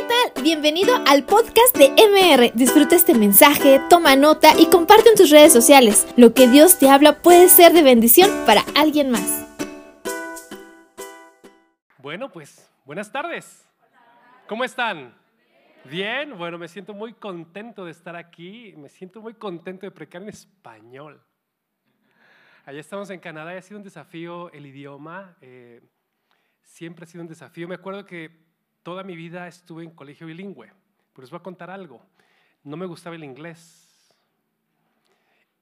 ¿qué tal? Bienvenido al podcast de MR. Disfruta este mensaje, toma nota y comparte en tus redes sociales. Lo que Dios te habla puede ser de bendición para alguien más. Bueno, pues buenas tardes. ¿Cómo están? Bien, bueno, me siento muy contento de estar aquí, me siento muy contento de predicar en español. Allá estamos en Canadá y ha sido un desafío el idioma, eh, siempre ha sido un desafío. Me acuerdo que toda mi vida estuve en colegio bilingüe, pero les voy a contar algo, no me gustaba el inglés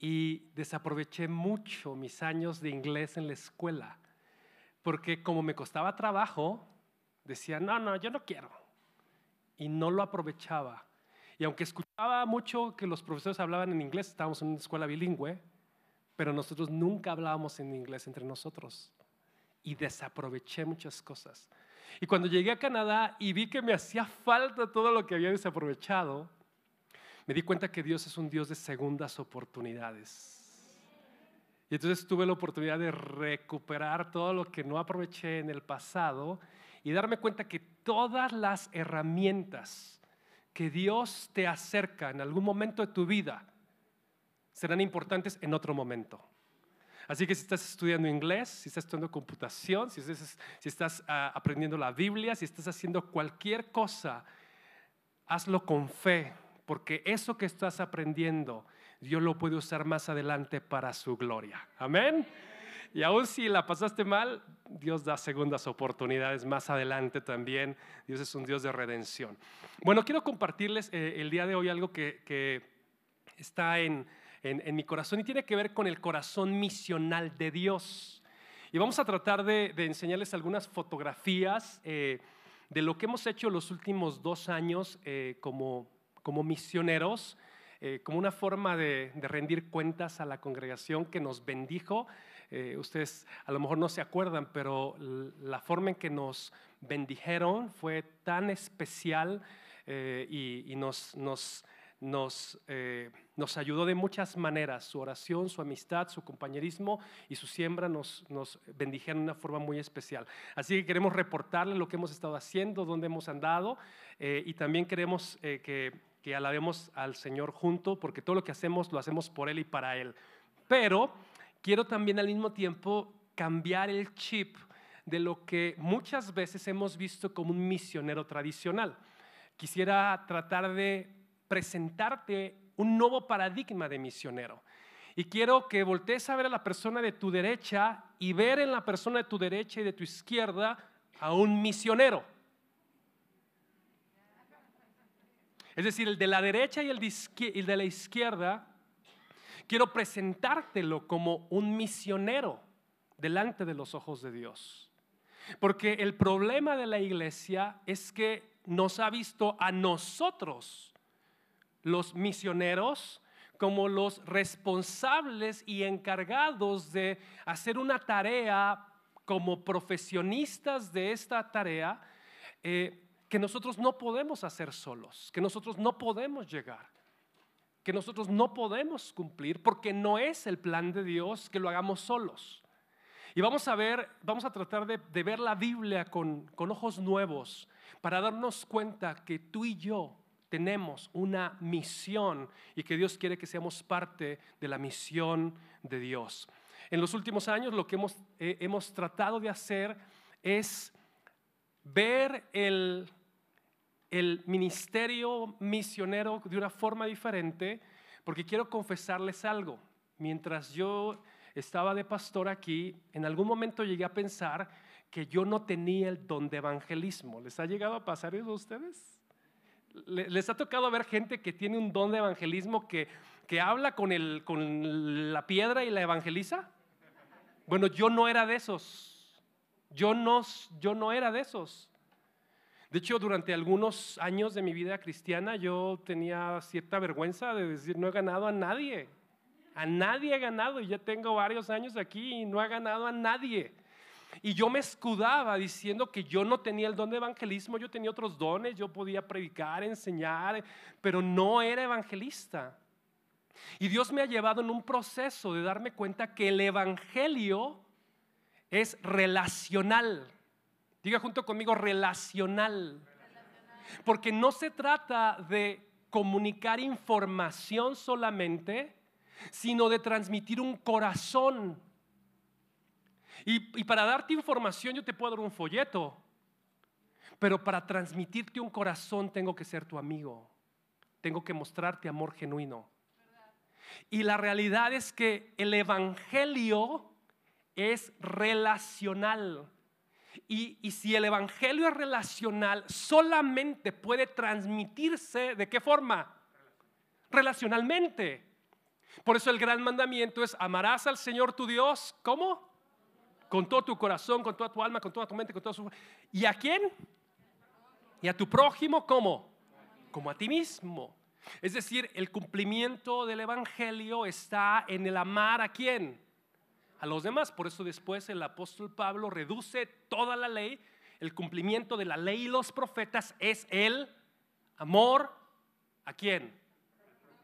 y desaproveché mucho mis años de inglés en la escuela, porque como me costaba trabajo, decía, no, no, yo no quiero y no lo aprovechaba. Y aunque escuchaba mucho que los profesores hablaban en inglés, estábamos en una escuela bilingüe, pero nosotros nunca hablábamos en inglés entre nosotros. Y desaproveché muchas cosas. Y cuando llegué a Canadá y vi que me hacía falta todo lo que había desaprovechado, me di cuenta que Dios es un Dios de segundas oportunidades. Y entonces tuve la oportunidad de recuperar todo lo que no aproveché en el pasado y darme cuenta que todas las herramientas que Dios te acerca en algún momento de tu vida serán importantes en otro momento. Así que si estás estudiando inglés, si estás estudiando computación, si estás, ah, aprendiendo la Biblia, si estás haciendo cualquier cosa, hazlo con fe, porque eso que estás aprendiendo, Dios lo puede usar más adelante para su gloria. Amén. Y aún si la pasaste mal, Dios da segundas oportunidades más adelante también. Dios es un Dios de redención. Bueno, quiero compartirles eh, el día de hoy algo que, está en, mi corazón y tiene que ver con el corazón misional de Dios. Y vamos a tratar de, enseñarles algunas fotografías eh, de lo que hemos hecho los últimos dos años eh, como, como misioneros. como una forma de, de rendir cuentas a la congregación que nos bendijo eh, ustedes a lo mejor no se acuerdan, pero la forma en que nos bendijeron fue tan especial eh, y, nos, nos, nos, eh, nos, ayudó de muchas maneras. Su oración, su amistad, su compañerismo y su siembra nos, nos bendijeron de una forma muy especial. Así que queremos reportarle lo que hemos estado haciendo, dónde hemos andado y también queremos que, que alabemos al Señor junto, porque todo lo que hacemos lo hacemos por Él y para Él. Pero quiero también al mismo tiempo cambiar el chip de lo que muchas veces hemos visto como un misionero tradicional. Quisiera tratar de presentarte un nuevo paradigma de misionero. Y quiero que voltees a ver a la persona de tu derecha y ver en la persona de tu derecha y de tu izquierda a un misionero. Es decir, el de la derecha y el de la izquierda quiero presentártelo como un misionero delante de los ojos de Dios. Porque el problema de la iglesia es que nos ha visto a nosotros, los misioneros, como los responsables y encargados de hacer una tarea como profesionistas de esta tarea eh, que nosotros no podemos hacer solos, que nosotros no podemos llegar que nosotros no podemos cumplir porque no es el plan de Dios que lo hagamos solos. Y vamos a ver, vamos a tratar de, ver la Biblia con, con ojos nuevos para darnos cuenta que tú y yo tenemos una misión y que Dios quiere que seamos parte de la misión de Dios. En los últimos años lo que hemos, eh, hemos tratado de hacer es ver el, el ministerio misionero de una forma diferente, porque quiero confesarles algo. Mientras yo estaba de pastor aquí, en algún momento llegué a pensar que yo no tenía el don de evangelismo. ¿Les ha llegado a pasar eso a ustedes? ¿Les ha tocado ver gente que tiene un don de evangelismo que, que habla con, el, con la piedra y la evangeliza? Bueno, yo no era de esos. Yo no, yo no era de esos. De hecho, durante algunos años de mi vida cristiana yo tenía cierta vergüenza de decir, no he ganado a nadie. A nadie he ganado y ya tengo varios años aquí y no he ganado a nadie. Y yo me escudaba diciendo que yo no tenía el don de evangelismo, yo tenía otros dones, yo podía predicar, enseñar, pero no era evangelista. Y Dios me ha llevado en un proceso de darme cuenta que el evangelio es relacional. Diga junto conmigo relacional. Porque no se trata de comunicar información solamente, sino de transmitir un corazón. Y, y, para darte información yo te puedo dar un folleto, pero para transmitirte un corazón tengo que ser tu amigo, tengo que mostrarte amor genuino. Y la realidad es que el Evangelio es relacional. Y, si el Evangelio es relacional, solamente puede transmitirse de qué forma? Relacionalmente. Por eso el gran mandamiento es amarás al Señor tu Dios, ¿cómo? Con todo tu corazón, con toda tu alma, con toda tu mente, con todo su... ¿Y a quién? Y a tu prójimo, ¿cómo? Como a ti mismo. Es decir, el cumplimiento del Evangelio está en el amar a quién? A los demás. Por eso después el apóstol Pablo reduce toda la ley. El cumplimiento de la ley y los profetas es el amor a quién?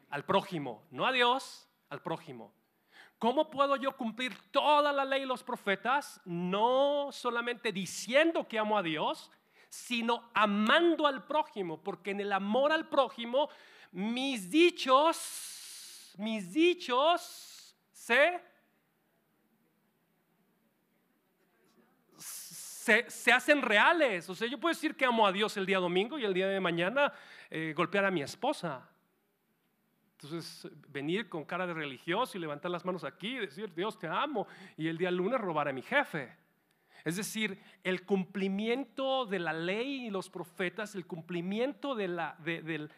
Al prójimo. No a Dios, al prójimo. ¿Cómo puedo yo cumplir toda la ley y los profetas? No solamente diciendo que amo a Dios, sino amando al prójimo, porque en el amor al prójimo mis dichos, mis dichos se, se, hacen reales. O sea, yo puedo decir que amo a Dios el día domingo y el día de mañana eh, golpear a mi esposa. Entonces, venir con cara de religioso y levantar las manos aquí y decir, Dios te amo, y el día lunes robar a mi jefe. Es decir, el cumplimiento de la ley y los profetas, el cumplimiento del,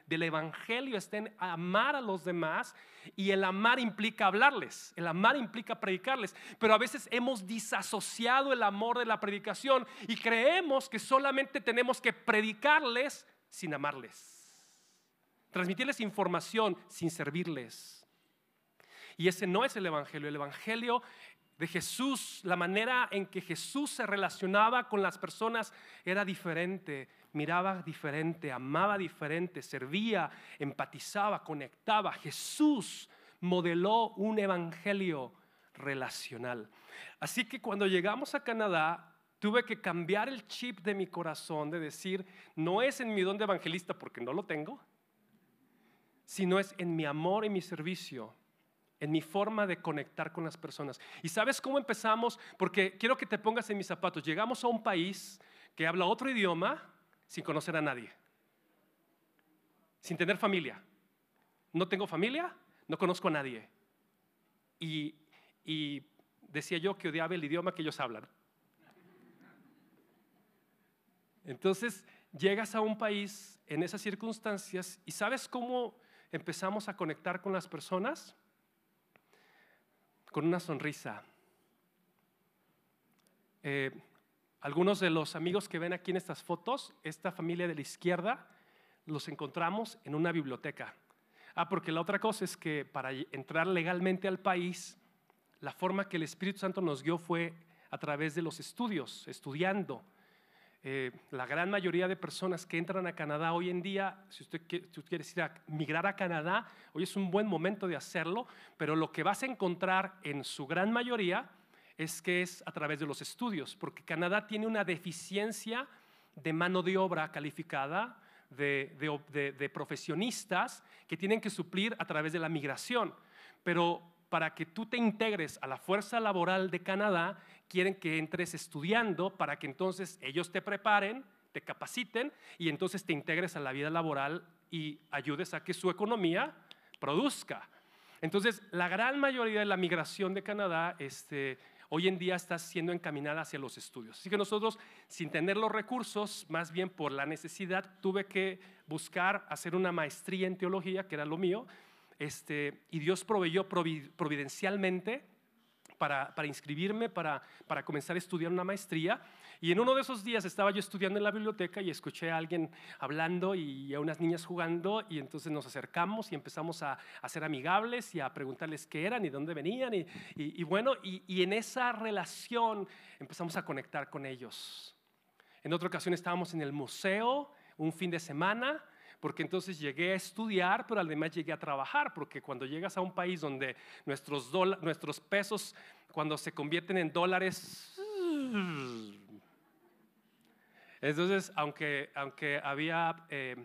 Evangelio está en amar a los demás y el amar implica hablarles, el amar implica predicarles. Pero a veces hemos disasociado el amor de la predicación y creemos que solamente tenemos que predicarles sin amarles, transmitirles información sin servirles. Y ese no es el Evangelio. El Evangelio de Jesús, la manera en que Jesús se relacionaba con las personas era diferente, miraba diferente, amaba diferente, servía, empatizaba, conectaba. Jesús modeló un evangelio relacional. Así que cuando llegamos a Canadá, tuve que cambiar el chip de mi corazón de decir, no es en mi don de evangelista porque no lo tengo, sino es en mi amor y mi servicio en mi forma de conectar con las personas. ¿Y sabes cómo empezamos? Porque quiero que te pongas en mis zapatos. Llegamos a un país que habla otro idioma sin conocer a nadie, sin tener familia. No tengo familia, no conozco a nadie. Y, y decía yo que odiaba el idioma que ellos hablan. Entonces llegas a un país en esas circunstancias y ¿sabes cómo empezamos a conectar con las personas? con una sonrisa. Eh, algunos de los amigos que ven aquí en estas fotos, esta familia de la izquierda, los encontramos en una biblioteca. Ah, porque la otra cosa es que para entrar legalmente al país, la forma que el Espíritu Santo nos dio fue a través de los estudios, estudiando. Eh, la gran mayoría de personas que entran a Canadá hoy en día, si usted, quiere, si ir a migrar a Canadá, hoy es un buen momento de hacerlo, pero lo que vas a encontrar en su gran mayoría es que es a través de los estudios, porque Canadá tiene una deficiencia de mano de obra calificada, de profesionistas que tienen que suplir a través de la migración. Pero para que tú te integres a la fuerza laboral de Canadá, quieren que entres estudiando para que entonces ellos te preparen, te capaciten y entonces te integres a la vida laboral y ayudes a que su economía produzca. Entonces, la gran mayoría de la migración de Canadá este, hoy en día está siendo encaminada hacia los estudios. Así que nosotros, sin tener los recursos, más bien por la necesidad, tuve que buscar hacer una maestría en teología, que era lo mío, este, y Dios proveyó providencialmente para, inscribirme, para, para comenzar a estudiar una maestría. Y en uno de esos días estaba yo estudiando en la biblioteca y escuché a alguien hablando y a unas niñas jugando y entonces nos acercamos y empezamos a, ser amigables y a preguntarles qué eran y dónde venían y, y, bueno, y, y, en esa relación empezamos a conectar con ellos. En otra ocasión estábamos en el museo un fin de semana porque entonces llegué a estudiar, pero además llegué a trabajar, porque cuando llegas a un país donde nuestros, nuestros pesos, cuando se convierten en dólares, Entonces, aunque, aunque había eh,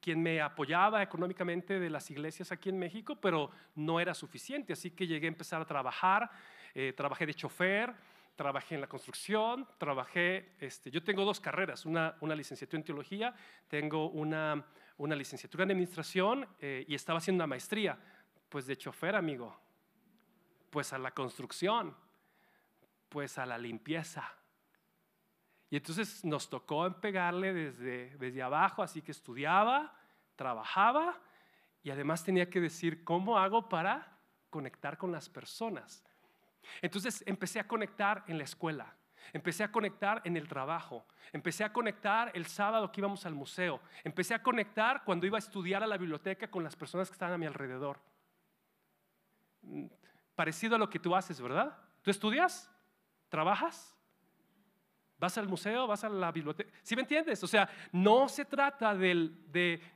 quien me apoyaba económicamente de las iglesias aquí en México, pero no era suficiente, así que llegué a empezar a trabajar, eh, trabajé de chofer, trabajé en la construcción, trabajé, este, yo tengo dos carreras, una, una licenciatura en teología, tengo una, una licenciatura en administración eh, y estaba haciendo una maestría, pues de chofer, amigo, pues a la construcción, pues a la limpieza. Y entonces nos tocó pegarle desde, desde abajo, así que estudiaba, trabajaba y además tenía que decir cómo hago para conectar con las personas. Entonces empecé a conectar en la escuela, empecé a conectar en el trabajo, empecé a conectar el sábado que íbamos al museo, empecé a conectar cuando iba a estudiar a la biblioteca con las personas que estaban a mi alrededor. Mm, parecido a lo que tú haces, ¿verdad? ¿Tú estudias? ¿Trabajas? ¿Vas al museo? ¿Vas a la biblioteca? ¿Sí me entiendes? O sea, no se trata de,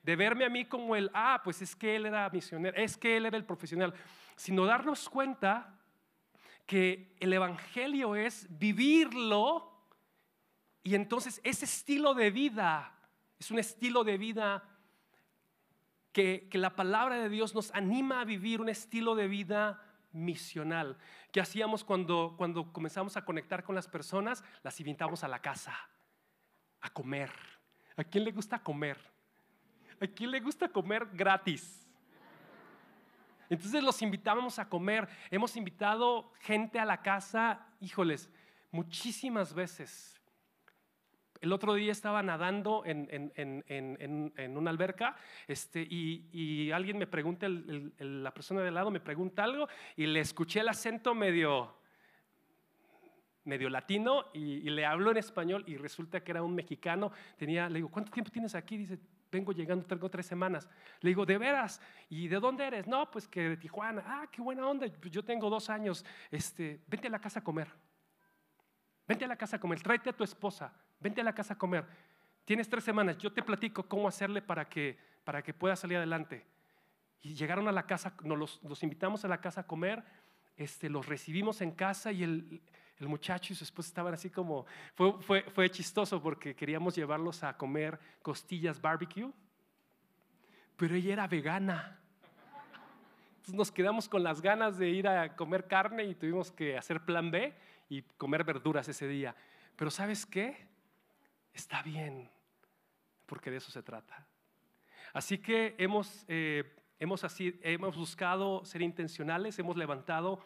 de, verme a mí como el, ah, pues es que él era misionero, es que él era el profesional, sino darnos cuenta que el Evangelio es vivirlo y entonces ese estilo de vida es un estilo de vida que, que, la palabra de Dios nos anima a vivir un estilo de vida misional. ¿Qué hacíamos cuando, cuando comenzamos a conectar con las personas? Las invitamos a la casa, a comer. ¿A quién le gusta comer? ¿A quién le gusta comer gratis? Entonces los invitábamos a comer. Hemos invitado gente a la casa, híjoles, muchísimas veces. El otro día estaba nadando en, una alberca este, y, alguien me pregunta, la persona de lado me pregunta algo y le escuché el acento medio, medio latino y, y, le hablo en español y resulta que era un mexicano. Tenía, le digo, ¿cuánto tiempo tienes aquí? Dice, vengo llegando, tengo tres semanas. Le digo, ¿de veras? ¿Y de dónde eres? No, pues que de Tijuana. Ah, qué buena onda. Pues yo tengo dos años. Este, vente a la casa a comer. Vente a la casa a comer. Tráete a tu esposa. Vente a la casa a comer. Tienes tres semanas. Yo te platico cómo hacerle para que, para que pueda salir adelante. Y llegaron a la casa, nos los, invitamos a la casa a comer. Este, los recibimos en casa y el, el muchacho y su esposa estaban así como, fue, fue, fue chistoso porque queríamos llevarlos a comer costillas barbecue, pero ella era vegana. Entonces nos quedamos con las ganas de ir a comer carne y tuvimos que hacer plan B y comer verduras ese día. Pero ¿sabes qué? Está bien, porque de eso se trata. Así que hemos, eh, hemos, así, hemos buscado ser intencionales, hemos levantado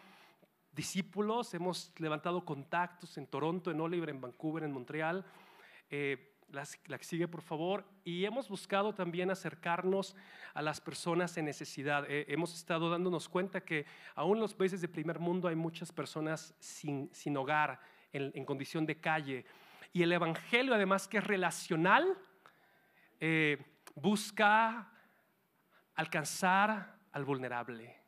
discípulos, hemos levantado contactos en Toronto, en Oliver, en Vancouver, en Montreal. Eh, la, que sigue, por favor. Y hemos buscado también acercarnos a las personas en necesidad. Eh, hemos estado dándonos cuenta que aún en los países de primer mundo hay muchas personas sin, sin hogar, en, condición de calle. Y el Evangelio, además que es relacional, eh, busca alcanzar al vulnerable.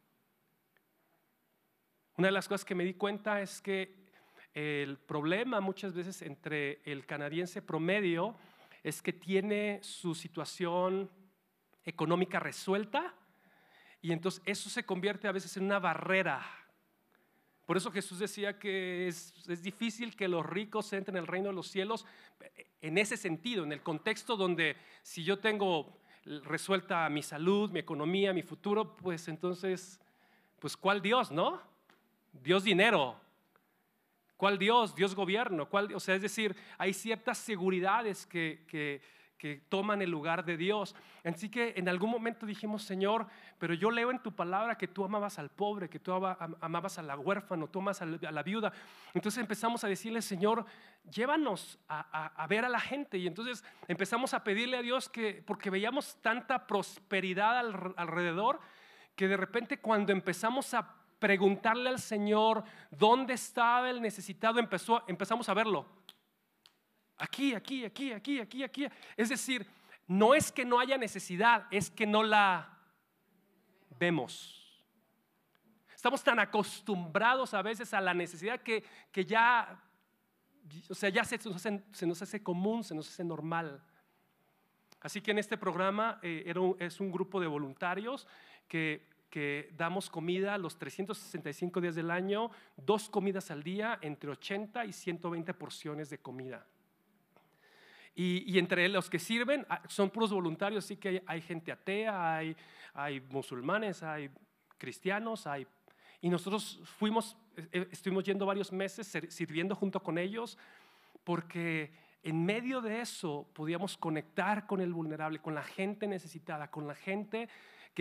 Una de las cosas que me di cuenta es que el problema muchas veces entre el canadiense promedio es que tiene su situación económica resuelta y entonces eso se convierte a veces en una barrera. Por eso Jesús decía que es, difícil que los ricos entren en el reino de los cielos en ese sentido, en el contexto donde si yo tengo resuelta mi salud, mi economía, mi futuro, pues entonces, pues ¿cuál Dios, no? Dios dinero. ¿Cuál Dios? Dios gobierno. ¿Cuál, o sea, es decir, hay ciertas seguridades que, que, toman el lugar de Dios. Así que en algún momento dijimos, Señor, pero yo leo en tu palabra que tú amabas al pobre, que tú amabas a la huérfano, tú amas a la viuda. Entonces empezamos a decirle, Señor, llévanos a, a, ver a la gente. Y entonces empezamos a pedirle a Dios que, porque veíamos tanta prosperidad alrededor, que de repente cuando empezamos a preguntarle al Señor dónde estaba el necesitado, empezó, empezamos a verlo. Aquí, aquí, aquí, aquí, aquí, aquí. Es decir, no es que no haya necesidad, es que no la vemos. Estamos tan acostumbrados a veces a la necesidad que, que ya, o sea, ya se, nos hace común, se nos hace normal. Así que en este programa eh, es un grupo de voluntarios que que damos comida los 365 días del año, dos comidas al día, entre 80 y 120 porciones de comida. Y, entre los que sirven ah, son puros voluntarios, sí que hay, gente atea, hay, hay musulmanes, hay cristianos, hay... Y nosotros fuimos, eh, eh, estuvimos yendo varios meses sirviendo junto con ellos porque en medio de eso podíamos conectar con el vulnerable, con la gente necesitada, con la gente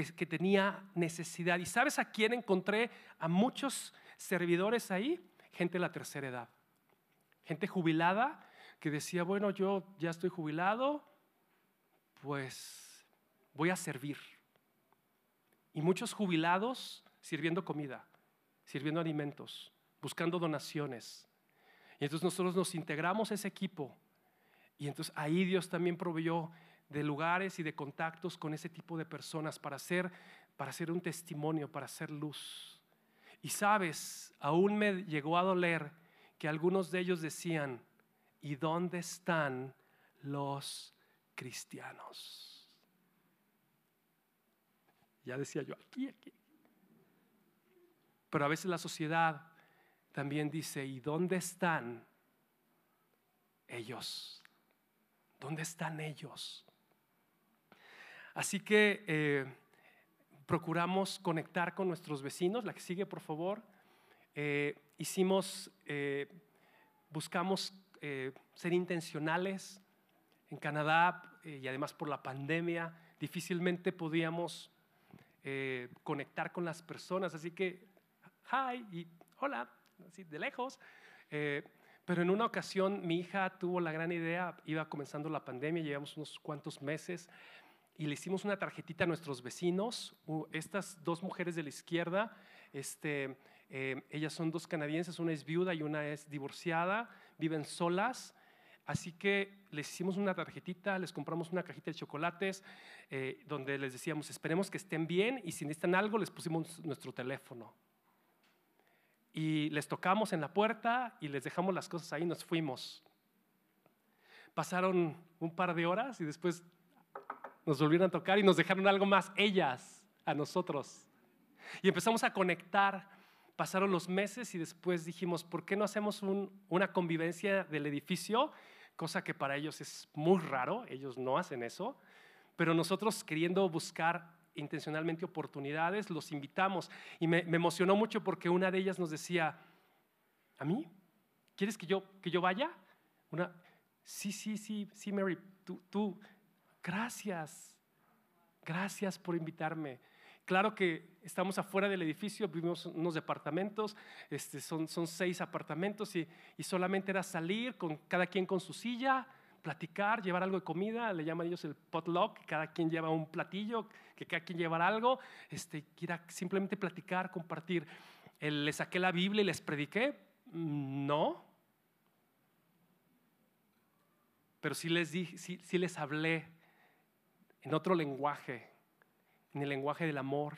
que, tenía necesidad. ¿Y sabes a quién encontré? A muchos servidores ahí, gente de la tercera edad, gente jubilada que decía, bueno, yo ya estoy jubilado, pues voy a servir. Y muchos jubilados sirviendo comida, sirviendo alimentos, buscando donaciones. Y entonces nosotros nos integramos a ese equipo. Y entonces ahí Dios también proveyó de lugares y de contactos con ese tipo de personas para hacer, para un testimonio, para hacer luz. Y sabes, aún me llegó a doler que algunos de ellos decían, ¿Y dónde están los cristianos? Ya decía yo, aquí, aquí. Pero a veces la sociedad también dice, ¿y dónde están ellos? ¿Dónde están ellos? Así que eh, procuramos conectar con nuestros vecinos. La que sigue, por favor. Eh, hicimos, eh, buscamos eh, ser intencionales. En Canadá, eh, y además por la pandemia, difícilmente podíamos eh, conectar con las personas. Así que, hi y hola, así de lejos. pero en una ocasión mi hija tuvo la gran idea, iba comenzando la pandemia, llevamos unos cuantos meses, y le hicimos una tarjetita a nuestros vecinos. Estas dos mujeres de la izquierda, este, ellas son dos canadienses, una es viuda y una es divorciada viven solas. Así que les hicimos una tarjetita, les compramos una cajita de chocolates eh, donde les decíamos, esperemos que estén bien y si necesitan algo les pusimos nuestro teléfono. Y les tocamos en la puerta y les dejamos las cosas ahí, nos fuimos. Pasaron un par de horas y después nos volvieron a tocar y nos dejaron algo más ellas a nosotros. Y empezamos a conectar Pasaron los meses y después dijimos, ¿por qué no hacemos una convivencia del edificio? Cosa que para ellos es muy raro, ellos no hacen eso, pero nosotros queriendo buscar intencionalmente oportunidades, los invitamos. Y me, emocionó mucho porque una de ellas nos decía, ¿a mí? ¿Quieres que yo, que yo vaya? Una, sí, sí, sí, sí, Mary, tú, tú, gracias, gracias por invitarme. Claro que estamos afuera del edificio, vivimos unos departamentos, este, son, son seis apartamentos y, y, solamente era salir con cada quien con su silla, platicar, llevar algo de comida, le llaman ellos el potluck, cada quien lleva un platillo, que cada quien lleva algo, este, era simplemente platicar, compartir. ¿Le saqué la Biblia y les prediqué? No. Pero sí les, di, sí, sí les hablé en otro lenguaje en el lenguaje del amor,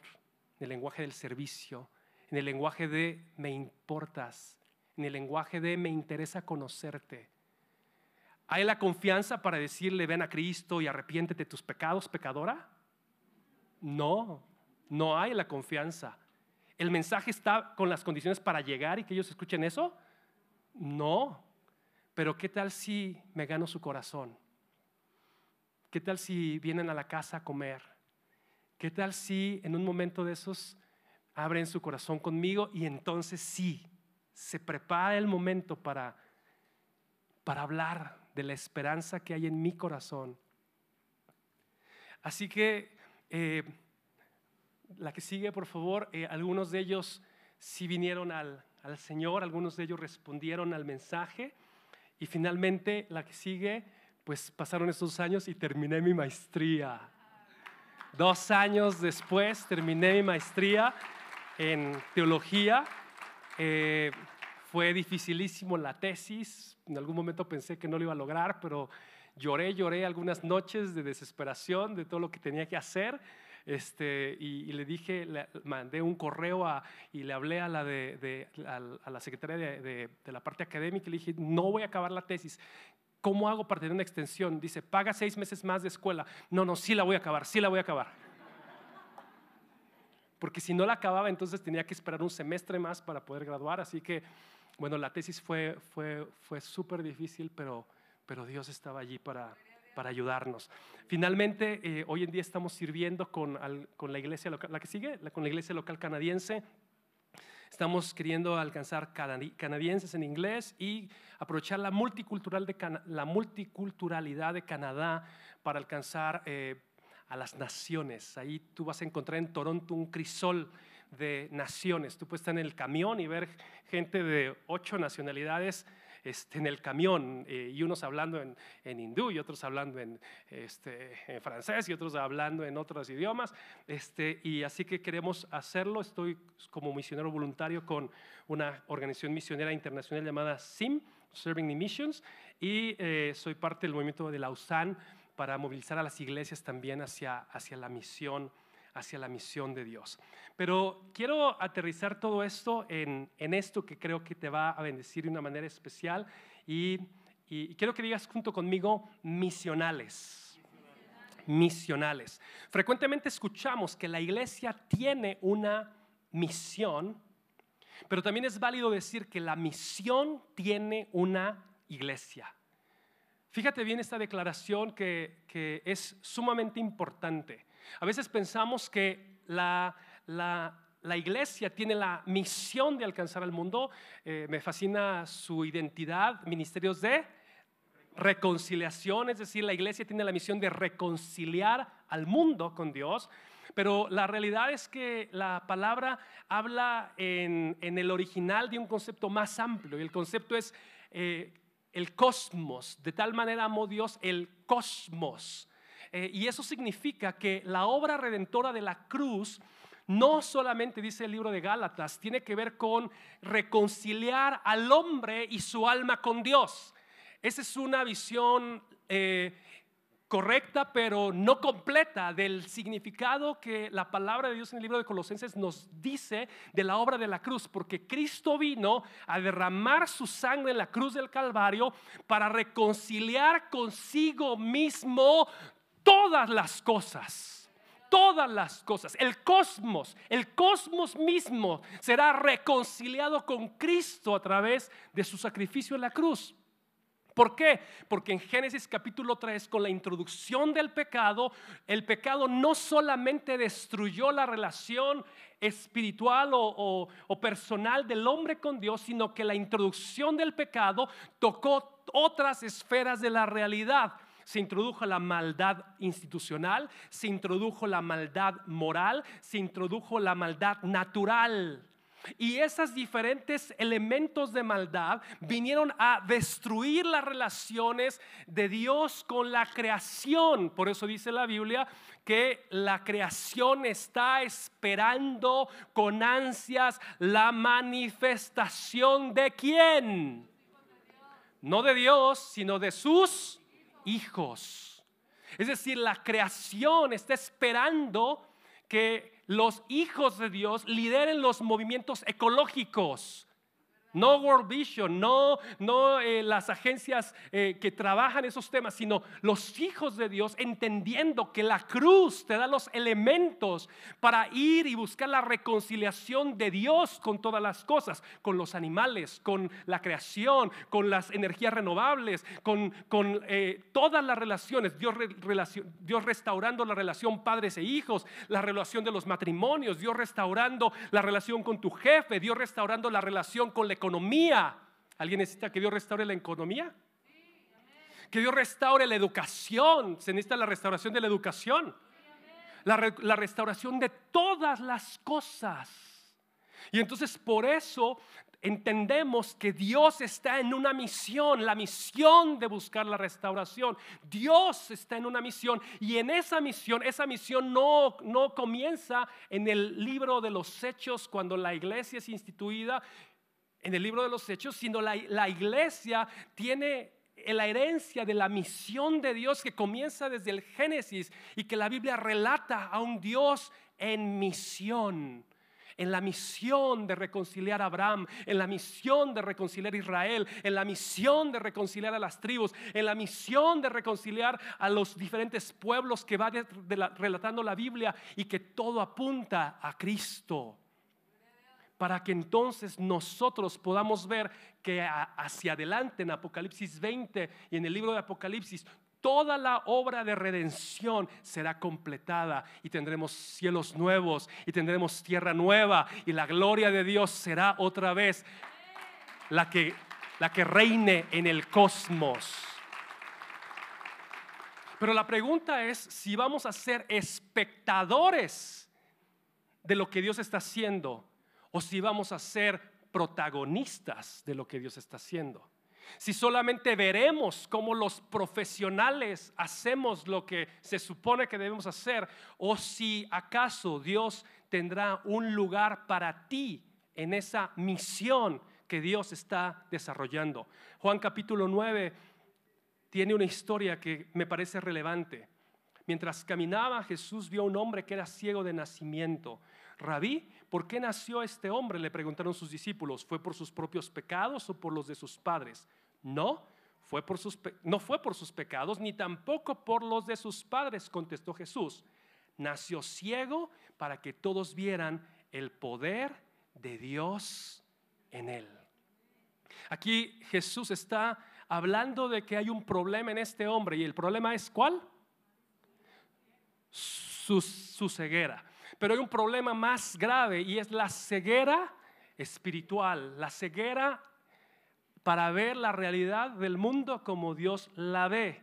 en el lenguaje del servicio, en el lenguaje de me importas, en el lenguaje de me interesa conocerte. ¿Hay la confianza para decirle ven a Cristo y arrepiéntete de tus pecados, pecadora? No, no hay la confianza. ¿El mensaje está con las condiciones para llegar y que ellos escuchen eso? No. Pero ¿qué tal si me gano su corazón? ¿Qué tal si vienen a la casa a comer? ¿Qué tal si en un momento de esos abren su corazón conmigo y entonces sí, se prepara el momento para, para hablar de la esperanza que hay en mi corazón? Así que eh, la que sigue, por favor, eh, algunos de ellos sí vinieron al, al Señor, algunos de ellos respondieron al mensaje y finalmente la que sigue, pues pasaron estos años y terminé mi maestría. Dos años después terminé mi maestría en teología. Eh, fue dificilísimo la tesis. En algún momento pensé que no lo iba a lograr, pero lloré, lloré algunas noches de desesperación de todo lo que tenía que hacer. Este, y, le dije, mandé un correo y le hablé a la, de, a, la secretaria de, de, la parte académica y le dije, no voy a acabar la tesis. ¿Cómo hago para tener una extensión? Dice, paga seis meses más de escuela. No, no, sí la voy a acabar, sí la voy a acabar. Porque si no la acababa, entonces tenía que esperar un semestre más para poder graduar. Así que, bueno, la tesis fue, fue, fue súper difícil, pero, pero Dios estaba allí para, para ayudarnos. Finalmente, eh, hoy en día estamos sirviendo con, con la iglesia local, la que sigue, con la iglesia local canadiense. Estamos queriendo alcanzar canadienses en inglés y aprovechar la, multicultural de la multiculturalidad de Canadá para alcanzar eh, a las naciones. Ahí tú vas a encontrar en Toronto un crisol de naciones. Tú puedes estar en el camión y ver gente de ocho nacionalidades este, en el camión eh, y unos hablando en, hindú y otros hablando en, este, en, francés y otros hablando en otros idiomas. Este, y así que queremos hacerlo. Estoy como misionero voluntario con una organización misionera internacional llamada SIM, Serving the Missions, y eh, soy parte del movimiento de Lausanne para movilizar a las iglesias también hacia, hacia la misión hacia la misión de Dios. Pero quiero aterrizar todo esto en, esto que creo que te va a bendecir de una manera especial y, quiero que digas junto conmigo misionales. Misionales. Frecuentemente escuchamos que la iglesia tiene una misión, pero también es válido decir que la misión tiene una iglesia. Fíjate bien esta declaración que, que es sumamente importante. A veces pensamos que la, iglesia tiene la misión de alcanzar al mundo. Eh, me fascina su identidad, ministerios de reconciliación, es decir, la iglesia tiene la misión de reconciliar al mundo con Dios. Pero la realidad es que la palabra habla en, el original de un concepto más amplio y el concepto es eh, el cosmos. De tal manera amó Dios el cosmos eh, y eso significa que la obra redentora de la cruz no solamente, dice el libro de Gálatas, tiene que ver con reconciliar al hombre y su alma con Dios. Esa es una visión eh, correcta, pero no completa del significado que la palabra de Dios en el libro de Colosenses nos dice de la obra de la cruz, porque Cristo vino a derramar su sangre en la cruz del Calvario para reconciliar consigo mismo todas las cosas, todas las cosas, el cosmos, el cosmos mismo será reconciliado con Cristo a través de su sacrificio en la cruz. ¿Por qué? Porque en Génesis capítulo 3, con la introducción del pecado, el pecado no solamente destruyó la relación espiritual o, o, personal del hombre con Dios, sino que la introducción del pecado tocó otras esferas de la realidad se introdujo la maldad institucional, se introdujo la maldad moral, se introdujo la maldad natural. Y esos diferentes elementos de maldad vinieron a destruir las relaciones de Dios con la creación. Por eso dice la Biblia que la creación está esperando con ansias la manifestación de quién. No de Dios, sino de sus hijos. Es decir, la creación está esperando que los hijos de Dios lideren los movimientos ecológicos no World Vision, no, no eh, las agencias eh, que trabajan esos temas, sino los hijos de Dios entendiendo que la cruz te da los elementos para ir y buscar la reconciliación de Dios con todas las cosas, con los animales, con la creación, con las energías renovables, con, con eh, todas las relaciones, Dios, Dios restaurando la relación padres e hijos, la relación de los matrimonios, Dios restaurando la relación con tu jefe, Dios restaurando la relación con la economía. ¿Alguien necesita que Dios restaure la economía? Que Dios restaure la educación. Se necesita la restauración de la educación. La, restauración de todas las cosas. Y entonces por eso entendemos que Dios está en una misión, la misión de buscar la restauración. Dios está en una misión y en esa misión, esa misión no, no comienza en el libro de los hechos cuando la iglesia es instituida en el libro de los Hechos, sino la, iglesia tiene la herencia de la misión de Dios que comienza desde el Génesis y que la Biblia relata a un Dios en misión en la misión de reconciliar a Abraham, en la misión de reconciliar a Israel, en la misión de reconciliar a las tribus, en la misión de reconciliar a los diferentes pueblos que va relatando la Biblia y que todo apunta a Cristo. Para que entonces nosotros podamos ver que hacia adelante en Apocalipsis 20 y en el libro de Apocalipsis, toda la obra de redención será completada y tendremos cielos nuevos y tendremos tierra nueva y la gloria de Dios será otra vez la que, la que reine en el cosmos. Pero la pregunta es si vamos a ser espectadores de lo que Dios está haciendo o si vamos a ser protagonistas de lo que Dios está haciendo. Si solamente veremos cómo los profesionales hacemos lo que se supone que debemos hacer o si acaso Dios tendrá un lugar para ti en esa misión que Dios está desarrollando. Juan capítulo 9 tiene una historia que me parece relevante. Mientras caminaba, Jesús vio a un hombre que era ciego de nacimiento. Rabí, ¿por qué nació este hombre? Le preguntaron sus discípulos. ¿Fue por sus propios pecados o por los de sus padres? No, fue por sus, no fue por sus pecados, ni tampoco por los de sus padres, contestó Jesús. Nació ciego para que todos vieran el poder de Dios en él. Aquí Jesús está hablando de que hay un problema en este hombre y el problema es ¿cuál? Su, ceguera. Pero hay un problema más grave y es la ceguera espiritual, la ceguera para ver la realidad del mundo como Dios la ve.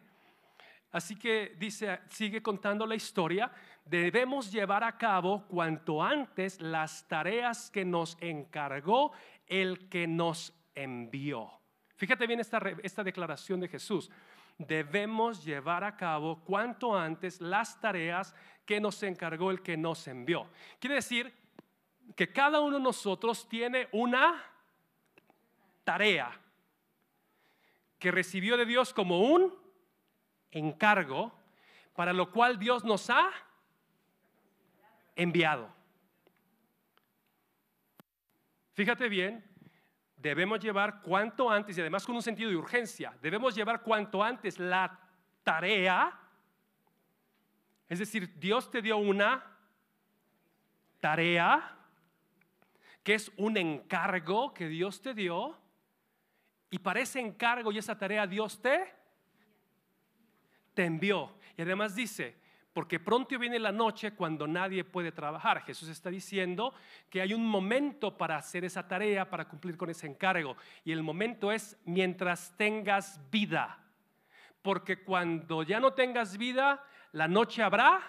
Así que dice, sigue contando la historia, debemos llevar a cabo cuanto antes las tareas que nos encargó el que nos envió. Fíjate bien esta declaración de Jesús. Debemos llevar a cabo cuanto antes las tareas que nos encargó el que nos envió. Quiere decir que cada uno de nosotros tiene una tarea que recibió de Dios como un encargo para lo cual Dios nos ha enviado. Fíjate bien, debemos llevar cuanto antes, y además con un sentido de urgencia, debemos llevar cuanto antes la tarea, es decir, Dios te dio una tarea, que es un encargo que Dios te dio, y para ese encargo y esa tarea Dios te, te envió. Y además dice, porque pronto viene la noche cuando nadie puede trabajar. Jesús está diciendo que hay un momento para hacer esa tarea, para cumplir con ese encargo. Y el momento es mientras tengas vida. Porque cuando ya no tengas vida, la noche habrá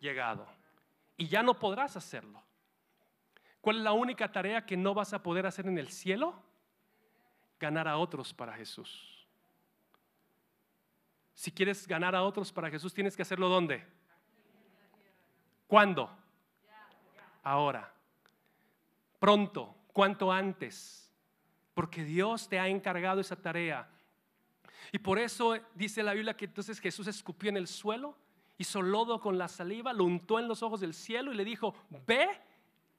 llegado. Y ya no podrás hacerlo. ¿Cuál es la única tarea que no vas a poder hacer en el cielo? ganar a otros para Jesús. Si quieres ganar a otros para Jesús, tienes que hacerlo ¿dónde? ¿Cuándo? Ahora. Pronto, cuanto antes. Porque Dios te ha encargado esa tarea. Y por eso dice la Biblia que entonces Jesús escupió en el suelo, hizo lodo con la saliva, lo untó en los ojos del cielo y le dijo, ve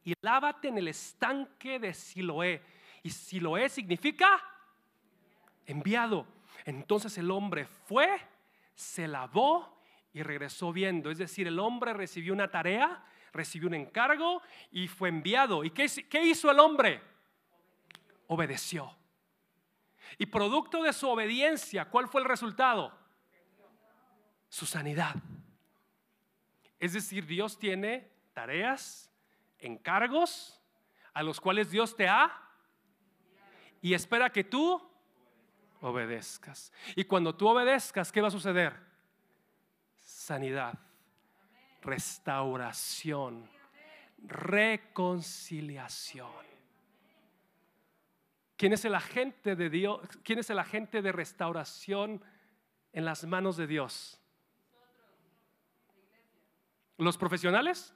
y lávate en el estanque de Siloé. Y Siloé significa enviado. Entonces el hombre fue, se lavó y regresó viendo. Es decir, el hombre recibió una tarea, recibió un encargo y fue enviado. ¿Y qué, hizo el hombre? Obedeció. Y producto de su obediencia, ¿cuál fue el resultado? Su sanidad. Es decir, Dios tiene tareas, encargos a los cuales Dios te ha y espera que tú obedezcas. Y cuando tú obedezcas, ¿qué va a suceder? Sanidad, restauración, reconciliación. ¿Quién es el agente de Dios? ¿Quién es el agente de restauración en las manos de Dios? ¿Los profesionales?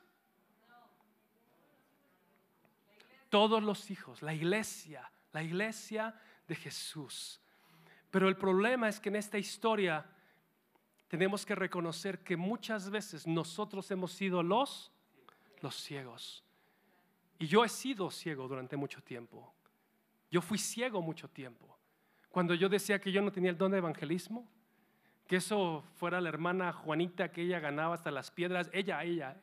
Todos los hijos, la iglesia, la iglesia de Jesús. Pero el problema es que en esta historia tenemos que reconocer que muchas veces nosotros hemos sido los, los ciegos. Y yo he sido ciego durante mucho tiempo. Yo fui ciego mucho tiempo. Cuando yo decía que yo no tenía el don de evangelismo, que eso fuera la hermana Juanita, que ella ganaba hasta las piedras, ella, ella.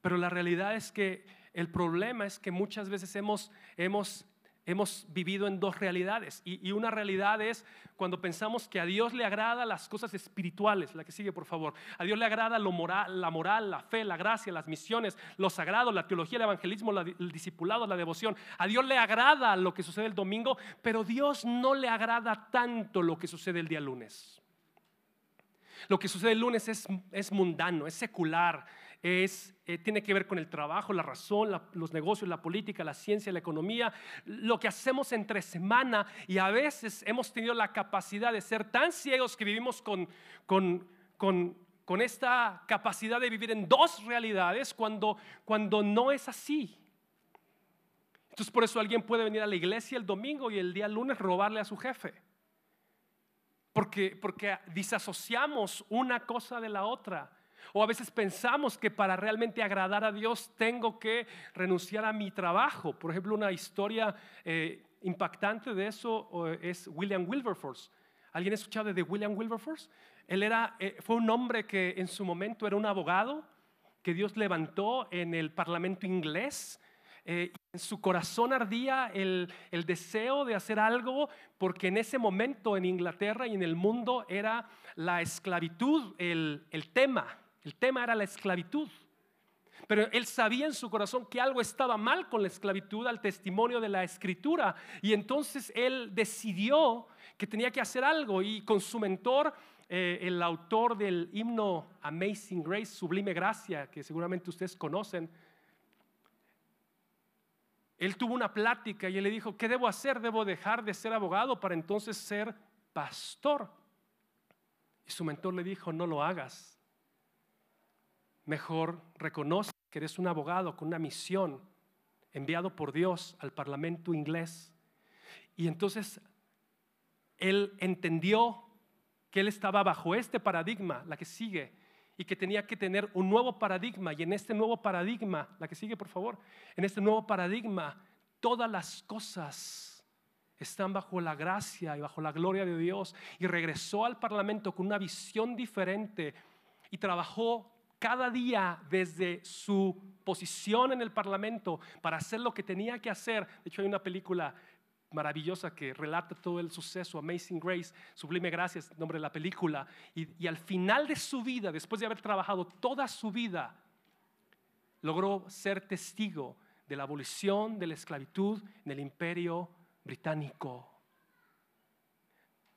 Pero la realidad es que el problema es que muchas veces hemos, hemos hemos vivido en dos realidades. Y, una realidad es cuando pensamos que a Dios le agrada las cosas espirituales, la que sigue por favor. A Dios le agrada lo moral, la moral, la fe, la gracia, las misiones, lo sagrado, la teología, el evangelismo, el discipulado, la devoción. A Dios le agrada lo que sucede el domingo, pero Dios no le agrada tanto lo que sucede el día lunes. Lo que sucede el lunes es, es mundano, es secular, es, eh, tiene que ver con el trabajo, la razón, los negocios, la política, la ciencia, la economía, lo que hacemos entre semana y a veces hemos tenido la capacidad de ser tan ciegos que vivimos con, con, con, con esta capacidad de vivir en dos realidades cuando, cuando no es así. Entonces por eso alguien puede venir a la iglesia el domingo y el día lunes robarle a su jefe. Porque, porque disasociamos una cosa de la otra. O a veces pensamos que para realmente agradar a Dios tengo que renunciar a mi trabajo. Por ejemplo, una historia eh, impactante de eso es William Wilberforce. ¿Alguien ha escuchado de William Wilberforce? Él era, eh, fue un hombre que en su momento era un abogado que Dios levantó en el Parlamento inglés. Eh, en su corazón ardía el, el, deseo de hacer algo porque en ese momento en Inglaterra y en el mundo era la esclavitud el, el tema. El tema era la esclavitud. Pero él sabía en su corazón que algo estaba mal con la esclavitud al testimonio de la escritura. Y entonces él decidió que tenía que hacer algo y con su mentor, eh, el autor del himno Amazing Grace, Sublime Gracia, que seguramente ustedes conocen, él tuvo una plática y él le dijo, ¿qué debo hacer? ¿Debo dejar de ser abogado para entonces ser pastor? Y su mentor le dijo, no lo hagas mejor reconoce que eres un abogado con una misión enviado por Dios al Parlamento inglés. Y entonces él entendió que él estaba bajo este paradigma, la que sigue, y que tenía que tener un nuevo paradigma. Y en este nuevo paradigma, la que sigue por favor, en este nuevo paradigma, todas las cosas están bajo la gracia y bajo la gloria de Dios. Y regresó al Parlamento con una visión diferente y trabajó cada día desde su posición en el Parlamento para hacer lo que tenía que hacer. De hecho, hay una película maravillosa que relata todo el suceso, Amazing Grace, Sublime Gracias, nombre de la película. Y, y, al final de su vida, después de haber trabajado toda su vida, logró ser testigo de la abolición de la esclavitud en el imperio británico.